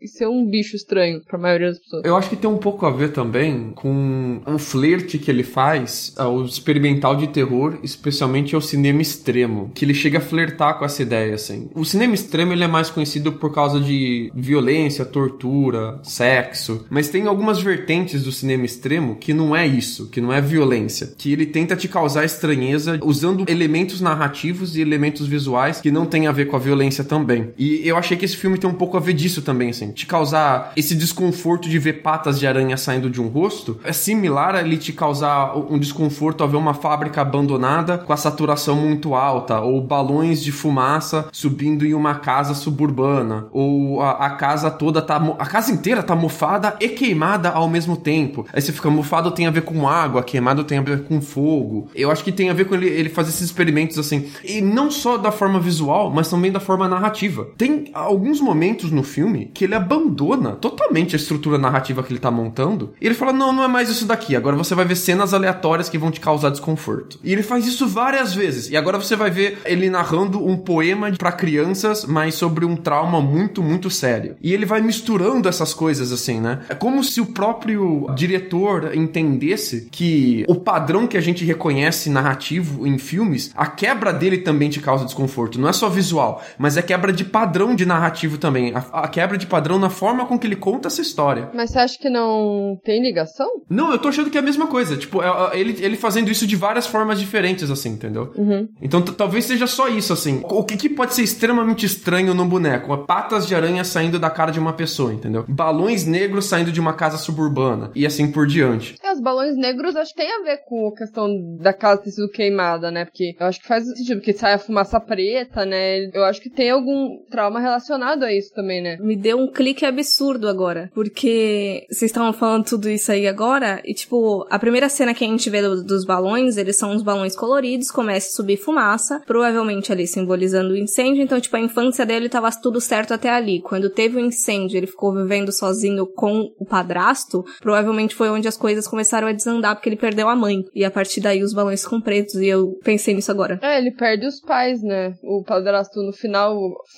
e ser um bicho estranho pra maioria das pessoas. Eu acho que tem um pouco a ver também com um flerte que ele faz ao experimental de terror, especialmente ao cinema extremo, que ele chega a flertar com essa ideia, assim. O cinema extremo ele é mais conhecido por causa de violência, tortura, sexo, mas tem algumas vertentes do cinema extremo que não é isso, que não é violência, que ele tenta te causar estranheza usando elementos narrativos e elementos visuais que não tem a ver com a violência também. E eu achei que esse filme tem um pouco a ver disso também, assim, te causar esse desconforto de ver patas de aranha saindo de um rosto, é similar a ele te causar um desconforto ao ver uma fábrica abandonada com a saturação muito alta, ou balões de fumaça subindo em uma casa suburbana, ou a, a casa toda tá. A casa inteira tá mofada e queimada ao mesmo tempo. Aí você fica mofado tem a ver com água, queimado tem a ver com fogo. Eu acho que tem a ver com ele, ele fazer esses experimentos assim. E não só da forma visual, mas também da forma narrativa. Tem alguns momentos no filme que ele abandona totalmente a estrutura narrativa que ele tá montando. E ele fala: não, não é mais isso daqui. Agora você vai ver cenas aleatórias que vão te causar desconforto. E ele faz isso várias vezes. E agora você vai ver ele narrando um poema para crianças, mas sobre um trauma muito, muito sério. E ele vai misturando essas coisas assim, né? É como se o próprio diretor entendesse que o padrão que a gente reconhece narrativo em filmes, a quebra dele também te causa desconforto. Não é só visual, mas é quebra de padrão de narrativo também. A, a quebra de padrão na forma com que ele conta essa história. Mas você acha que não tem ligação? Não, eu tô achando que é a mesma coisa. Tipo, é, é, ele, ele fazendo isso de várias formas diferentes, assim, entendeu? Uhum. Então talvez seja só isso, assim. O que, que pode ser extremamente estranho no boneco? Patas de aranha saindo da cara de uma pessoa, entendeu? Balões negros saindo de uma casa suburbana. E assim por diante. É, os balões negros acho que tem a ver com a questão da casa ter sido queimada, né? Porque eu acho que faz sentido, porque sai a fumaça preta, né? Eu acho que tem algum trauma relacionado a isso também, né? Me deu um clique absurdo agora. Porque vocês estavam falando tudo isso aí agora, e tipo, a primeira cena que a gente vê do, dos balões, eles são uns balões coloridos, começa a subir fumaça, provavelmente ali simbolizando o incêndio, então, tipo, a infância dele tava tudo certo até ali. Quando teve o um incêndio, ele ficou vivendo sozinho com o padrasto, provavelmente foi onde as coisas começaram a desandar, porque ele perdeu a mãe. E a partir daí os balões ficam pretos, e eu pensei nisso agora. É, ele perde os pais, né? O padrasto no final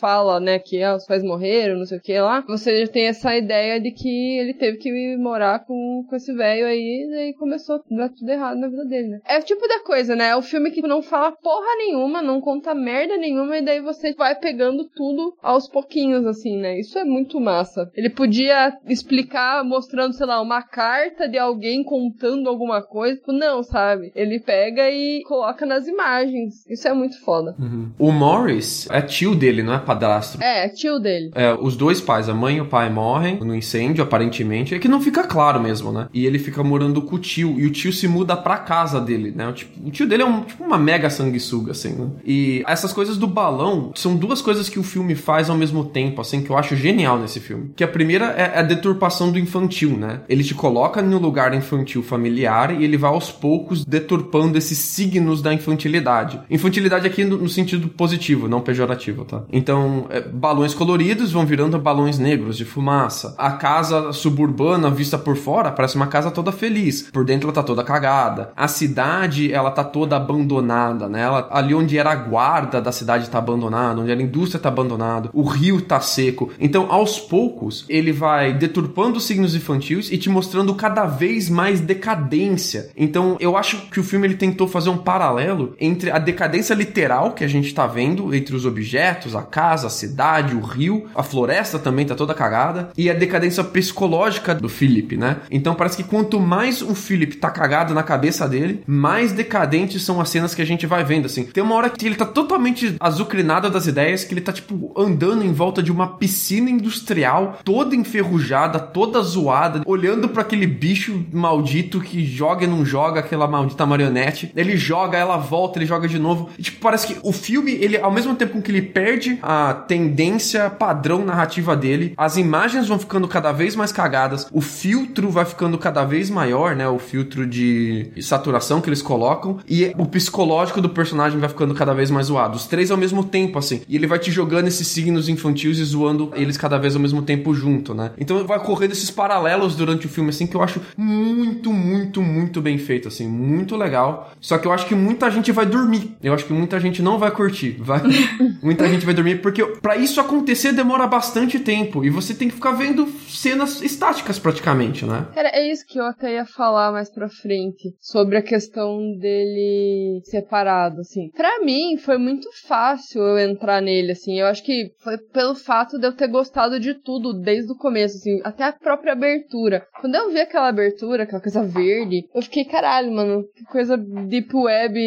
fala, né, que ah, os pais morreram, não sei o que lá. Você já tem essa ideia de que ele teve que morar com, com esse velho aí, e começou a dar tudo errado na vida dele, né? É o tipo da coisa, né? É o filme que não fala porra nenhuma, não conta merda nenhuma, e daí você vai pegando tudo aos pouquinhos, assim, né? Isso é muito massa. Ele podia explicar mostrando, sei lá, uma carta de alguém contando alguma coisa. Tipo, não, sabe? Ele pega e coloca nas imagens. Isso é muito foda. Uhum. O Morris é tio dele, não é padrasto. É, tio dele. É, os dois pais, a mãe e o pai morrem no incêndio, aparentemente. É que não fica claro mesmo, né? E ele fica morando com o tio. E o tio se muda pra casa dele, né? O, tipo, o tio dele é um, tipo uma mega sanguessuga, assim, né? E essas coisas do balão são duas coisas que o filme faz ao mesmo tempo, assim, que eu acho genial nesse filme. Que a primeira é a deturpação do infantil, né? Ele te coloca no lugar infantil familiar e ele vai aos poucos deturpando esses signos da infantilidade. Infantilidade aqui no, no sentido positivo, não pejorativo, tá? Então, é, balões coloridos vão virando balões negros de fumaça. A casa suburbana vista por fora parece uma casa toda feliz. Por dentro ela tá toda cagada. A cidade, ela tá toda abandonada, né? Ela, ali onde era a guarda da cidade tá abandonada, onde era a indústria tá abandonado, o rio tá seco. Então, aos poucos, ele vai deturpando os signos infantis e te mostrando cada vez mais decadência. Então, eu acho que o filme ele tentou fazer um paralelo entre a decadência literal que a gente tá vendo entre os objetos, a casa, a cidade, o rio, a floresta também tá toda cagada, e a decadência psicológica do Philip, né? Então parece que quanto mais o Philip tá cagado na cabeça dele, mais decadentes são as cenas que a gente vai vendo, assim. Tem uma hora que ele tá totalmente azucrinado das ideias, que ele tá, tipo, andando em volta de uma piscina industrial, toda enferrujada, toda zoada, olhando para aquele bicho maldito que joga e não joga aquela maldita marionete. Ele joga, ela volta, ele joga de novo. E, tipo, parece que o filme, ele, ao mesmo tempo que ele perde a tendência padrão narrativa dele, as imagens vão ficando cada vez mais cagadas, o filtro vai ficando cada vez maior, né? O filtro de saturação que eles colocam, e o psicológico do personagem vai ficando cada vez mais zoado. Os três ao mesmo tempo, assim. E ele vai te jogando esses signos infantis e zoando eles cada vez ao mesmo tempo junto, né? Então vai correndo esses paralelos durante o filme, assim, que eu acho muito, muito, muito bem feito, assim, muito legal. Só que eu acho que muita gente vai dormir. Eu acho que muita gente não vai curtir. Vai... [laughs] muita gente vai dormir, porque para isso acontecer demora bastante tempo. E você tem que ficar vendo cenas estáticas praticamente, né? Cara, é isso que eu até ia falar mais pra frente. Sobre a questão dele separado, assim. Pra mim, foi muito fácil eu entrar nele, assim. Eu acho que foi pelo fato de eu ter gostado de tudo desde o começo, assim. Até a própria abertura. Quando eu vi aquela abertura, aquela coisa verde, eu fiquei, caralho, mano, que coisa deep web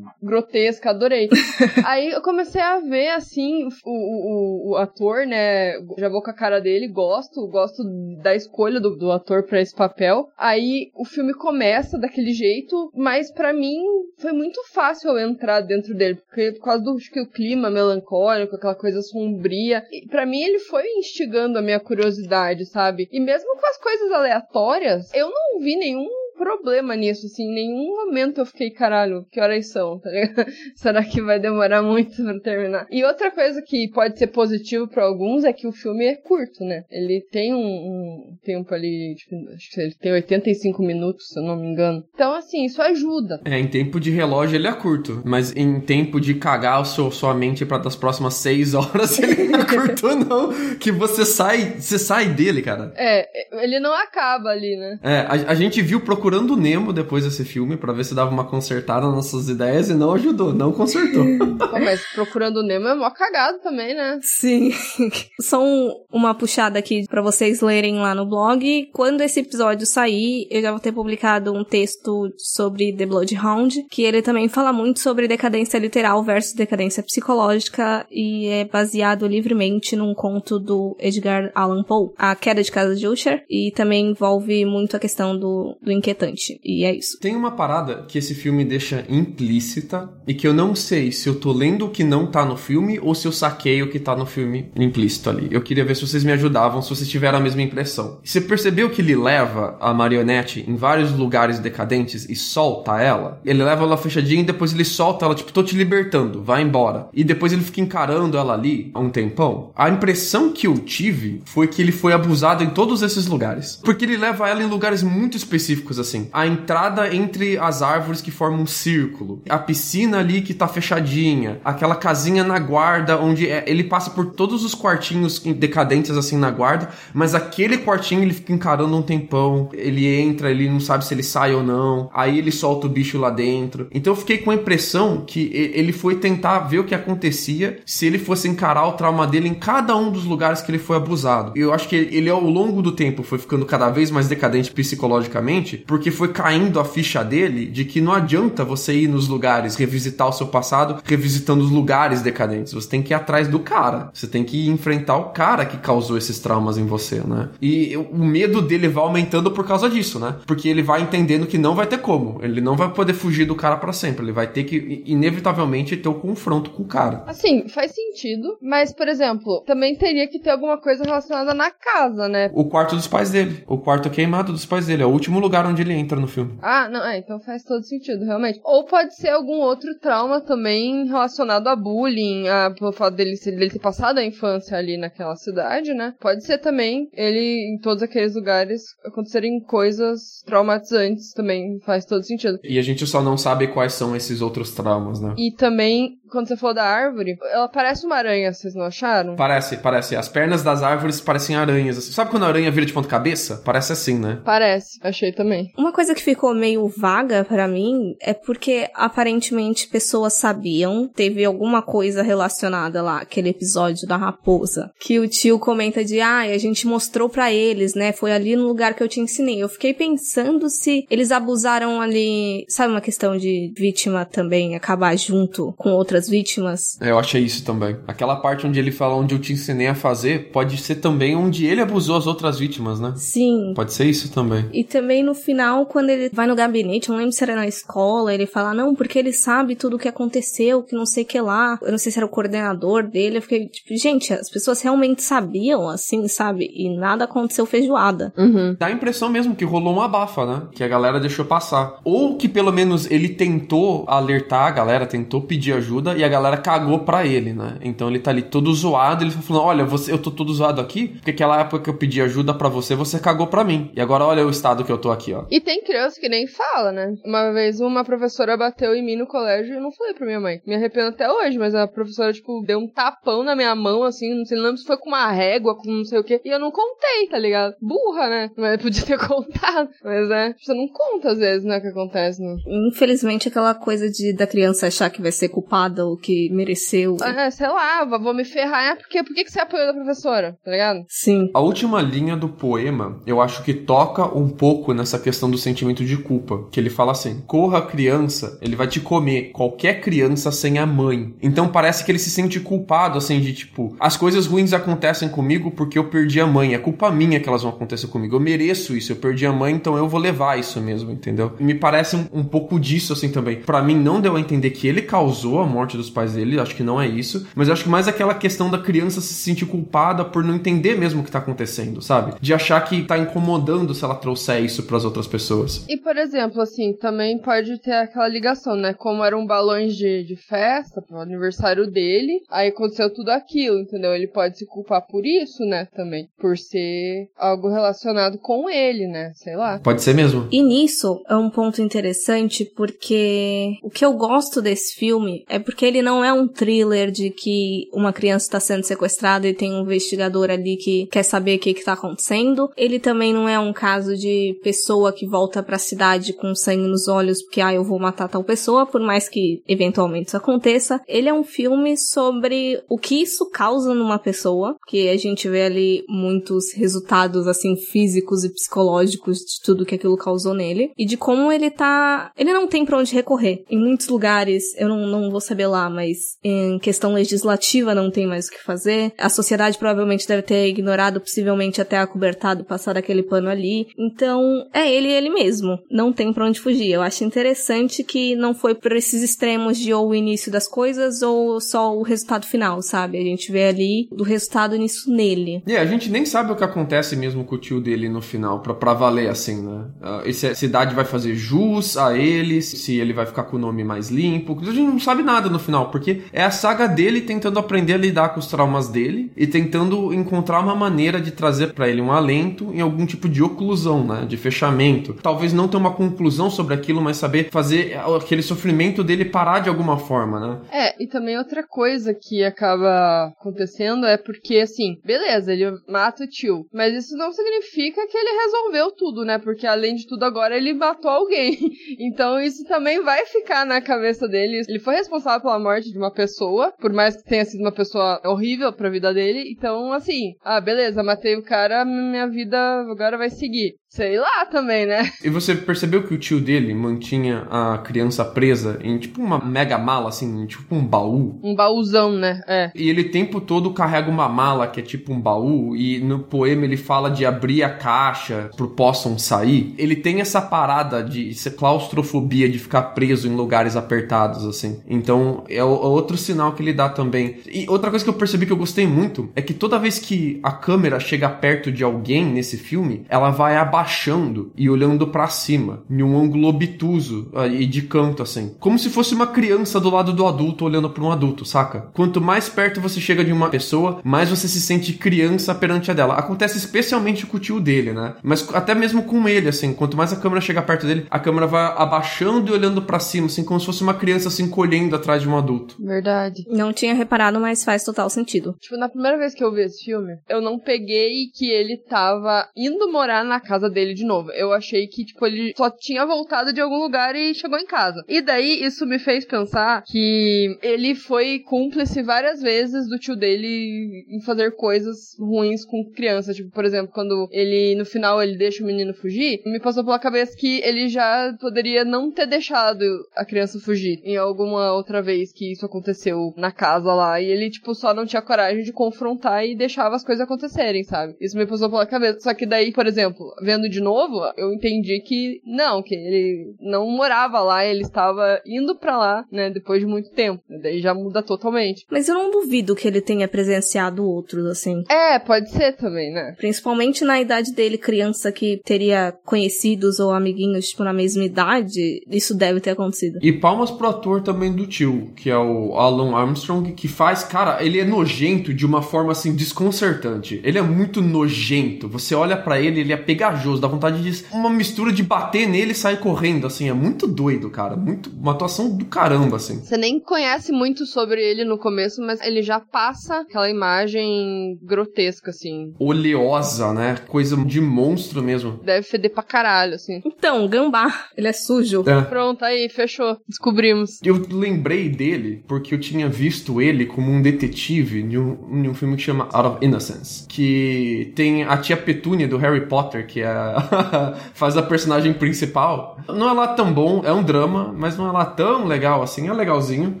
grotesca, adorei. [laughs] Aí eu comecei a ver, assim, o, o, o, ator, né? Já vou com a cara dele, gosto, gosto da escolha do, do ator para esse papel. Aí o filme começa daquele jeito, mas para mim foi muito fácil eu entrar dentro dele, porque por causa do que o clima melancólico, aquela coisa sombria. para mim ele foi instigando a minha curiosidade, sabe? E mesmo com as coisas aleatórias, eu não vi nenhum problema nisso, assim. Em nenhum momento eu fiquei, caralho, que horas são, tá [laughs] ligado? Será que vai demorar muito pra terminar? E outra coisa que pode ser positivo para alguns é que o filme é curto, né? Ele tem um, um tempo ali, tipo, acho que ele tem 85 minutos, se eu não me engano. Então, assim, isso ajuda. É, em tempo de relógio ele é curto, mas em tempo de cagar o seu, sua mente para das próximas 6 horas [laughs] ele não é curto, não. Que você sai, você sai dele, cara. É, ele não acaba ali, né? É, a, a gente viu procurando procurando Nemo depois desse filme para ver se dava uma consertada nas nossas ideias e não ajudou, não consertou. [laughs] Pô, mas procurando Nemo é mó cagado também, né? Sim. [laughs] Só um, uma puxada aqui para vocês lerem lá no blog. Quando esse episódio sair, eu já vou ter publicado um texto sobre The Bloodhound, que ele também fala muito sobre decadência literal versus decadência psicológica e é baseado livremente num conto do Edgar Allan Poe, A Queda de Casa de Usher, e também envolve muito a questão do, do inquietante. E é isso. Tem uma parada que esse filme deixa implícita e que eu não sei se eu tô lendo o que não tá no filme ou se eu saquei o que tá no filme implícito ali. Eu queria ver se vocês me ajudavam, se vocês tiveram a mesma impressão. Você percebeu que ele leva a marionete em vários lugares decadentes e solta ela? Ele leva ela fechadinha e depois ele solta ela, tipo, tô te libertando, vai embora. E depois ele fica encarando ela ali há um tempão. A impressão que eu tive foi que ele foi abusado em todos esses lugares. Porque ele leva ela em lugares muito específicos, assim. A entrada entre as árvores que formam um círculo, a piscina ali que tá fechadinha, aquela casinha na guarda onde é, ele passa por todos os quartinhos decadentes assim na guarda, mas aquele quartinho ele fica encarando um tempão, ele entra, ele não sabe se ele sai ou não, aí ele solta o bicho lá dentro. Então eu fiquei com a impressão que ele foi tentar ver o que acontecia se ele fosse encarar o trauma dele em cada um dos lugares que ele foi abusado. Eu acho que ele ao longo do tempo foi ficando cada vez mais decadente psicologicamente, porque foi caindo a ficha dele de que não adianta você ir nos lugares, revisitar o seu passado, revisitando os lugares decadentes. Você tem que ir atrás do cara. Você tem que enfrentar o cara que causou esses traumas em você, né? E o medo dele vai aumentando por causa disso, né? Porque ele vai entendendo que não vai ter como. Ele não vai poder fugir do cara para sempre. Ele vai ter que, inevitavelmente, ter o um confronto com o cara. Assim, faz sentido. Mas, por exemplo, também teria que ter alguma coisa relacionada na casa, né? O quarto dos pais dele. O quarto queimado dos pais dele. É o último lugar onde ele entra no filme. Ah, não, é, então faz todo sentido, realmente. Ou pode ser algum outro trauma também relacionado a bullying, a, pelo fato dele, dele ter passado a infância ali naquela cidade, né? Pode ser também ele, em todos aqueles lugares, acontecerem coisas traumatizantes também, faz todo sentido. E a gente só não sabe quais são esses outros traumas, né? E também quando você falou da árvore, ela parece uma aranha, vocês não acharam? Parece, parece. As pernas das árvores parecem aranhas. Sabe quando a aranha vira de ponta cabeça? Parece assim, né? Parece, achei também. Uma coisa que ficou meio vaga para mim é porque aparentemente pessoas sabiam, teve alguma coisa relacionada lá, aquele episódio da raposa, que o tio comenta de, ah, a gente mostrou para eles, né? Foi ali no lugar que eu te ensinei. Eu fiquei pensando se eles abusaram ali, sabe uma questão de vítima também acabar junto com outras outras vítimas. É, eu achei isso também. Aquela parte onde ele fala onde eu te ensinei a fazer, pode ser também onde ele abusou as outras vítimas, né? Sim. Pode ser isso também. E também no final, quando ele vai no gabinete, não lembro se era na escola, ele fala, não, porque ele sabe tudo o que aconteceu, que não sei o que lá. Eu não sei se era o coordenador dele. Eu fiquei, tipo, gente, as pessoas realmente sabiam, assim, sabe? E nada aconteceu feijoada. Uhum. Dá a impressão mesmo que rolou uma abafa, né? Que a galera deixou passar. Ou que pelo menos ele tentou alertar a galera, tentou pedir ajuda e a galera cagou pra ele, né? Então ele tá ali todo zoado, ele tá falando: Olha, você, eu tô todo zoado aqui, porque aquela época que eu pedi ajuda para você, você cagou pra mim. E agora olha o estado que eu tô aqui, ó. E tem criança que nem fala, né? Uma vez uma professora bateu em mim no colégio e eu não falei pra minha mãe. Me arrependo até hoje, mas a professora, tipo, deu um tapão na minha mão, assim, não sei lembro se foi com uma régua, com não sei o que, e eu não contei, tá ligado? Burra, né? Mas podia ter [laughs] contado. Mas, né, você não conta às vezes, né, o que acontece, né? Infelizmente, aquela coisa de da criança achar que vai ser culpada ou que mereceu. É, sei lá, vou me ferrar, é porque, por que, que você apoiou da professora, tá ligado? Sim. A última linha do poema, eu acho que toca um pouco nessa questão do sentimento de culpa, que ele fala assim: corra criança, ele vai te comer, qualquer criança sem a mãe. Então parece que ele se sente culpado, assim, de tipo, as coisas ruins acontecem comigo porque eu perdi a mãe, é culpa minha que elas vão acontecer comigo, eu mereço isso, eu perdi a mãe, então eu vou levar isso mesmo, entendeu? Me parece um, um pouco disso, assim, também. Para mim, não deu a entender que ele causou a morte dos pais dele, acho que não é isso, mas eu acho que mais aquela questão da criança se sentir culpada por não entender mesmo o que tá acontecendo, sabe? De achar que tá incomodando se ela trouxer isso para as outras pessoas. E, por exemplo, assim, também pode ter aquela ligação, né? Como eram balões de, de festa pro aniversário dele, aí aconteceu tudo aquilo, entendeu? Ele pode se culpar por isso, né? Também. Por ser algo relacionado com ele, né? Sei lá. Pode ser mesmo. E nisso é um ponto interessante porque o que eu gosto desse filme é porque ele não é um thriller de que uma criança está sendo sequestrada e tem um investigador ali que quer saber o que está acontecendo. Ele também não é um caso de pessoa que volta para a cidade com sangue nos olhos porque ah, eu vou matar tal pessoa, por mais que eventualmente isso aconteça. Ele é um filme sobre o que isso causa numa pessoa, que a gente vê ali muitos resultados assim físicos e psicológicos de tudo que aquilo causou nele e de como ele tá, ele não tem para onde recorrer. Em muitos lugares, eu não, não vou saber lá, mas em questão legislativa não tem mais o que fazer. A sociedade provavelmente deve ter ignorado, possivelmente até acobertado, passar aquele pano ali. Então, é ele ele mesmo. Não tem para onde fugir. Eu acho interessante que não foi por esses extremos de ou o início das coisas ou só o resultado final, sabe? A gente vê ali do resultado nisso nele. E a gente nem sabe o que acontece mesmo com o tio dele no final, pra, pra valer assim, né? Uh, se a cidade vai fazer jus a ele, se ele vai ficar com o nome mais limpo. A gente não sabe nada no final, porque é a saga dele tentando aprender a lidar com os traumas dele e tentando encontrar uma maneira de trazer para ele um alento em algum tipo de oclusão, né? De fechamento. Talvez não ter uma conclusão sobre aquilo, mas saber fazer aquele sofrimento dele parar de alguma forma, né? É, e também outra coisa que acaba acontecendo é porque, assim, beleza, ele mata o tio, mas isso não significa que ele resolveu tudo, né? Porque além de tudo, agora ele matou alguém. [laughs] Então isso também vai ficar na cabeça dele. Ele foi responsável pela morte de uma pessoa, por mais que tenha sido uma pessoa horrível pra vida dele. Então, assim, ah, beleza, matei o cara, minha vida agora vai seguir. Sei lá também, né? E você percebeu que o tio dele mantinha a criança presa em tipo uma mega mala, assim, tipo um baú? Um baúzão, né? É. E ele o tempo todo carrega uma mala que é tipo um baú, e no poema ele fala de abrir a caixa pro possam sair. Ele tem essa parada de claustrofobia, de ficar preso em lugares apertados, assim. Então é, é outro sinal que ele dá também. E outra coisa que eu percebi que eu gostei muito é que toda vez que a câmera chega perto de alguém nesse filme, ela vai abaixar abaixando e olhando para cima, em um ângulo obtuso e de canto assim, como se fosse uma criança do lado do adulto olhando para um adulto, saca? Quanto mais perto você chega de uma pessoa, mais você se sente criança perante a dela. Acontece especialmente com o tio dele, né? Mas até mesmo com ele, assim, quanto mais a câmera chega perto dele, a câmera vai abaixando e olhando para cima, assim, como se fosse uma criança se encolhendo atrás de um adulto. Verdade. Não tinha reparado, mas faz total sentido. Tipo, na primeira vez que eu vi esse filme, eu não peguei que ele tava indo morar na casa dele de novo. Eu achei que, tipo, ele só tinha voltado de algum lugar e chegou em casa. E daí isso me fez pensar que ele foi cúmplice várias vezes do tio dele em fazer coisas ruins com crianças. Tipo, por exemplo, quando ele, no final, ele deixa o menino fugir, me passou pela cabeça que ele já poderia não ter deixado a criança fugir em alguma outra vez que isso aconteceu na casa lá. E ele, tipo, só não tinha coragem de confrontar e deixava as coisas acontecerem, sabe? Isso me passou pela cabeça. Só que daí, por exemplo, vendo de novo, eu entendi que não, que ele não morava lá, ele estava indo para lá, né, depois de muito tempo. Daí já muda totalmente. Mas eu não duvido que ele tenha presenciado outros, assim. É, pode ser também, né? Principalmente na idade dele, criança que teria conhecidos ou amiguinhos, tipo, na mesma idade, isso deve ter acontecido. E palmas pro ator também do tio, que é o Alan Armstrong, que faz, cara, ele é nojento de uma forma, assim, desconcertante. Ele é muito nojento. Você olha para ele, ele é pegajoso corajoso, dá vontade de uma mistura de bater nele e sair correndo, assim, é muito doido, cara, muito uma atuação do caramba, assim. Você nem conhece muito sobre ele no começo, mas ele já passa aquela imagem grotesca, assim. Oleosa, né? Coisa de monstro mesmo. Deve feder pra caralho, assim. Então, gambá, ele é sujo. É. Pronto, aí, fechou. Descobrimos. Eu lembrei dele porque eu tinha visto ele como um detetive em um, em um filme que chama Out of Innocence. Que tem a tia Petúnia do Harry Potter, que é a- [laughs] faz a personagem principal. Não é lá tão bom, é um drama, mas não é lá tão legal assim, é legalzinho.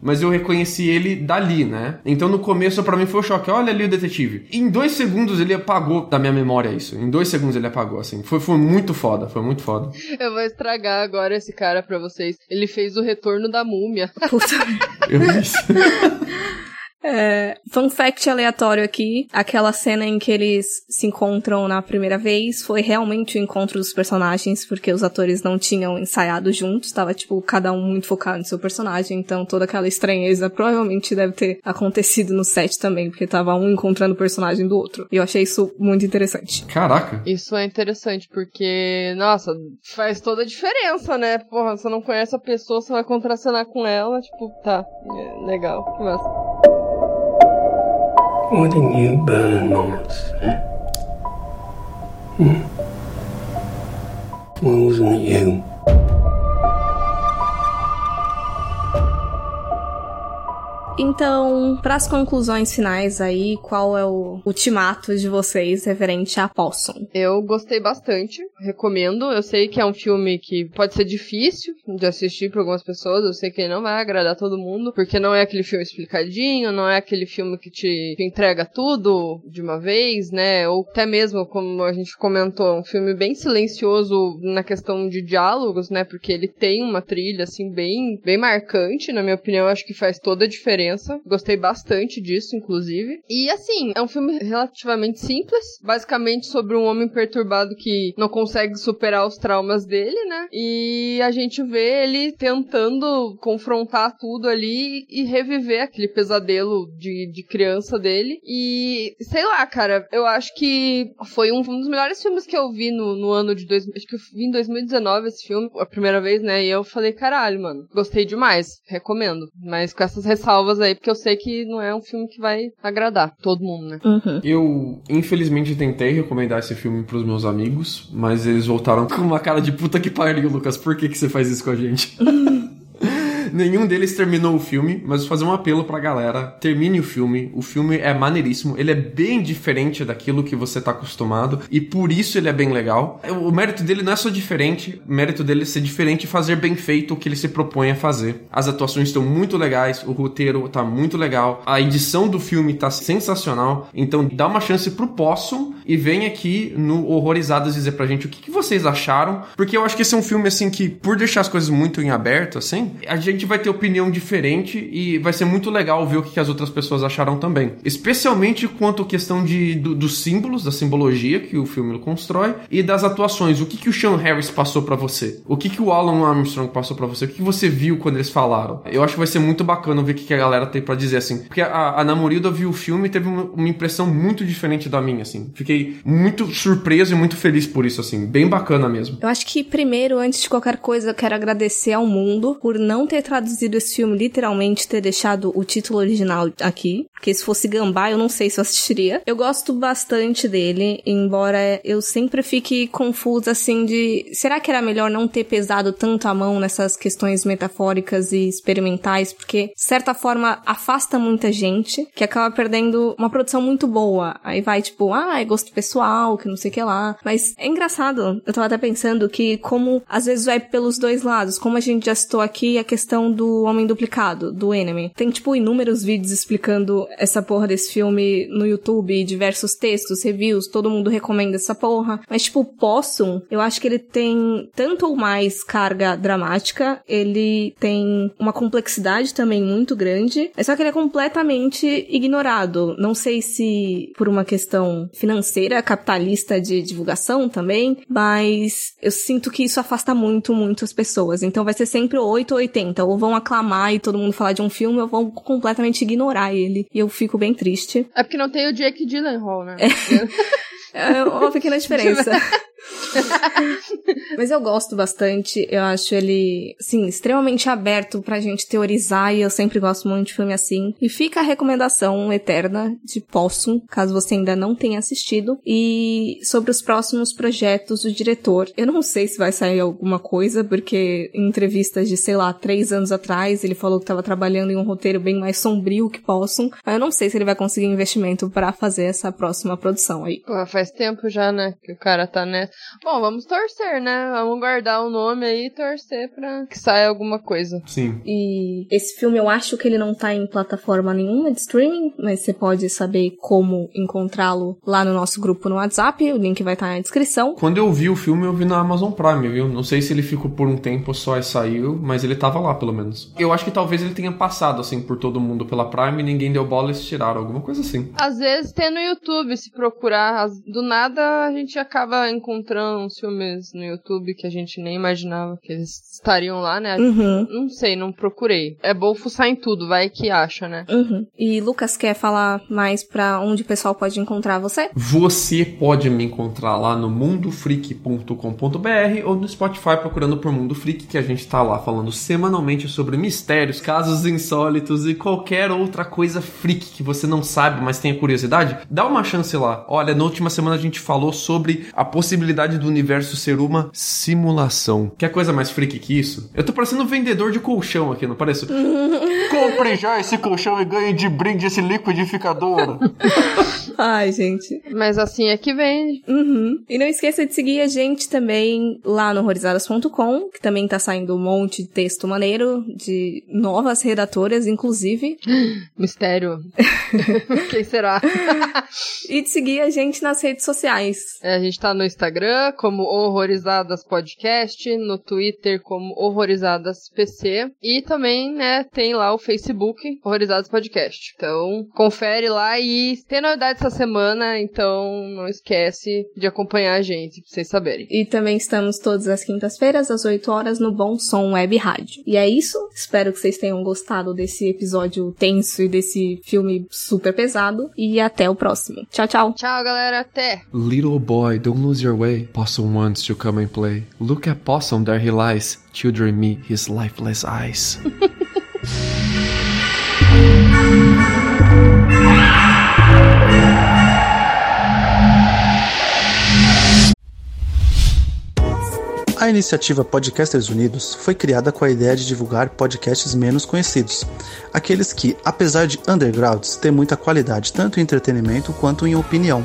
Mas eu reconheci ele dali, né? Então no começo pra mim foi um choque. Olha ali o detetive. Em dois segundos ele apagou da minha memória isso. Em dois segundos ele apagou, assim. Foi, foi muito foda, foi muito foda. Eu vou estragar agora esse cara pra vocês. Ele fez o retorno da múmia. Puta. Eu vi isso. [laughs] É, fun fact aleatório aqui: aquela cena em que eles se encontram na primeira vez foi realmente o encontro dos personagens, porque os atores não tinham ensaiado juntos, tava tipo cada um muito focado no seu personagem, então toda aquela estranheza provavelmente deve ter acontecido no set também, porque tava um encontrando o personagem do outro. E eu achei isso muito interessante. Caraca. Isso é interessante, porque, nossa, faz toda a diferença, né? Porra, você não conhece a pessoa, você vai contracenar com ela, tipo, tá, é, legal, que massa. What a new burn monster. Eh? Hmm? Why wasn't it you? Então, para as conclusões finais aí, qual é o ultimato de vocês referente a Possum? Eu gostei bastante, recomendo. Eu sei que é um filme que pode ser difícil de assistir para algumas pessoas, eu sei que ele não vai agradar todo mundo, porque não é aquele filme explicadinho, não é aquele filme que te, te entrega tudo de uma vez, né? Ou até mesmo, como a gente comentou, um filme bem silencioso na questão de diálogos, né? Porque ele tem uma trilha, assim, bem, bem marcante, na minha opinião, acho que faz toda a diferença. Gostei bastante disso, inclusive. E assim, é um filme relativamente simples, basicamente sobre um homem perturbado que não consegue superar os traumas dele, né? E a gente vê ele tentando confrontar tudo ali e reviver aquele pesadelo de, de criança dele. E sei lá, cara, eu acho que foi um, um dos melhores filmes que eu vi no, no ano de. Dois, acho que eu vi em 2019 esse filme, a primeira vez, né? E eu falei, caralho, mano, gostei demais, recomendo. Mas com essas ressalvas aí, porque eu sei que não é um filme que vai agradar todo mundo, né? Uhum. Eu, infelizmente, tentei recomendar esse filme pros meus amigos, mas eles voltaram [laughs] com uma cara de puta que pariu, Lucas. Por que, que você faz isso com a gente? [laughs] Nenhum deles terminou o filme, mas fazer um apelo pra galera. Termine o filme. O filme é maneiríssimo. Ele é bem diferente daquilo que você tá acostumado. E por isso ele é bem legal. O mérito dele não é só diferente. O mérito dele é ser diferente e fazer bem feito o que ele se propõe a fazer. As atuações estão muito legais. O roteiro tá muito legal. A edição do filme tá sensacional. Então dá uma chance pro Possum e vem aqui no Horrorizadas dizer pra gente o que, que vocês acharam. Porque eu acho que esse é um filme, assim, que por deixar as coisas muito em aberto, assim, a gente vai ter opinião diferente e vai ser muito legal ver o que, as outras pessoas acharam também. Especialmente quanto à questão de, do- dos símbolos, da simbologia que o filme constrói e das atuações. O que, que o Sean Harris passou pra você? O que, que o Alan Armstrong passou pra você? O que, que você viu quando eles falaram? Eu acho que vai ser muito bacana ver o que, que a galera tem pra dizer, assim. Porque a, a Namorilda viu o filme e teve uma, uma impressão muito diferente da minha, assim. Fiquei muito surpreso e muito feliz por isso, assim. Bem bacana mesmo. Eu acho que primeiro, antes de qualquer coisa, eu quero agradecer ao mundo por não ter traduzido esse filme literalmente, ter deixado o título original aqui. Porque se fosse Gambá, eu não sei se eu assistiria. Eu gosto bastante dele, embora eu sempre fique confusa assim de será que era melhor não ter pesado tanto a mão nessas questões metafóricas e experimentais, porque de certa forma afasta muita gente, que acaba perdendo uma produção muito boa. Aí vai tipo, ah, é gosto pessoal, que não sei o que lá. Mas é engraçado. Eu tava até pensando que como às vezes vai pelos dois lados, como a gente já citou aqui a questão do Homem Duplicado, do Enemy. Tem tipo inúmeros vídeos explicando essa porra desse filme no YouTube, diversos textos, reviews, todo mundo recomenda essa porra. Mas tipo, Possum, eu acho que ele tem tanto ou mais carga dramática, ele tem uma complexidade também muito grande, é só que ele é completamente ignorado. Não sei se por uma questão financeira, capitalista de divulgação também, mas eu sinto que isso afasta muito, muito as pessoas. Então vai ser sempre 8 ou 80. Ou vão aclamar e todo mundo falar de um filme, ou vão completamente ignorar ele. E eu fico bem triste. É porque não tem o Jake Gyllenhaal, né? É [laughs] uma pequena [laughs] diferença. [laughs] Mas eu gosto bastante, eu acho ele, assim, extremamente aberto pra gente teorizar e eu sempre gosto muito de filme assim. E fica a recomendação eterna de Possum, caso você ainda não tenha assistido. E sobre os próximos projetos do diretor, eu não sei se vai sair alguma coisa, porque em entrevistas de, sei lá, três anos atrás, ele falou que estava trabalhando em um roteiro bem mais sombrio que Possum. Mas eu não sei se ele vai conseguir investimento para fazer essa próxima produção aí. Pô, faz tempo já, né, que o cara tá nessa. Bom, vamos torcer, né? Vamos guardar o nome aí e torcer pra que saia alguma coisa. Sim. E esse filme eu acho que ele não tá em plataforma nenhuma de streaming, mas você pode saber como encontrá-lo lá no nosso grupo no WhatsApp, o link vai estar na descrição. Quando eu vi o filme, eu vi na Amazon Prime, viu? Não sei se ele ficou por um tempo só e saiu, mas ele tava lá, pelo menos. Eu acho que talvez ele tenha passado, assim, por todo mundo pela Prime e ninguém deu bola e eles tiraram, alguma coisa assim. Às vezes tem no YouTube, se procurar. Do nada a gente acaba encontrando uns filmes no YouTube que a gente nem imaginava que eles estariam lá, né? Uhum. Não sei, não procurei. É bom fuçar em tudo, vai que acha, né? Uhum. E Lucas quer falar mais pra onde o pessoal pode encontrar você? Você pode me encontrar lá no mundofreak.com.br ou no Spotify procurando por Mundo Freak, que a gente tá lá falando semanalmente sobre mistérios, casos insólitos e qualquer outra coisa freak que você não sabe, mas tenha curiosidade. Dá uma chance lá. Olha, na última semana a gente falou sobre a possibilidade do universo ser uma simulação. Quer coisa mais freak que isso? Eu tô parecendo um vendedor de colchão aqui, não pareço? [laughs] Compre já esse colchão e ganhe de brinde esse liquidificador. [laughs] Ai, gente. Mas assim é que vende. Uhum. E não esqueça de seguir a gente também lá no horrorizadas.com, que também tá saindo um monte de texto maneiro, de novas redatoras, inclusive. [gasps] Mistério. [laughs] Quem será? e de seguir a gente nas redes sociais. É, a gente tá no Instagram como Horrorizadas Podcast, no Twitter como Horrorizadas PC e também, né, tem lá o Facebook Horrorizadas Podcast. Então, confere lá e tem novidade essa semana, então não esquece de acompanhar a gente, pra vocês saberem. E também estamos todas as quintas-feiras, às 8 horas, no Bom Som Web Rádio. E é isso. Espero que vocês tenham gostado desse episódio tenso e desse filme super pesado. E até o próximo. Tchau, tchau. Tchau, galera. Até. Little boy, don't lose your way. Possum wants to come and play. Look at Possum, there he lies. Children meet his lifeless eyes. [laughs] A iniciativa Podcasters Unidos foi criada com a ideia de divulgar podcasts menos conhecidos, aqueles que, apesar de undergrounds, têm muita qualidade tanto em entretenimento quanto em opinião.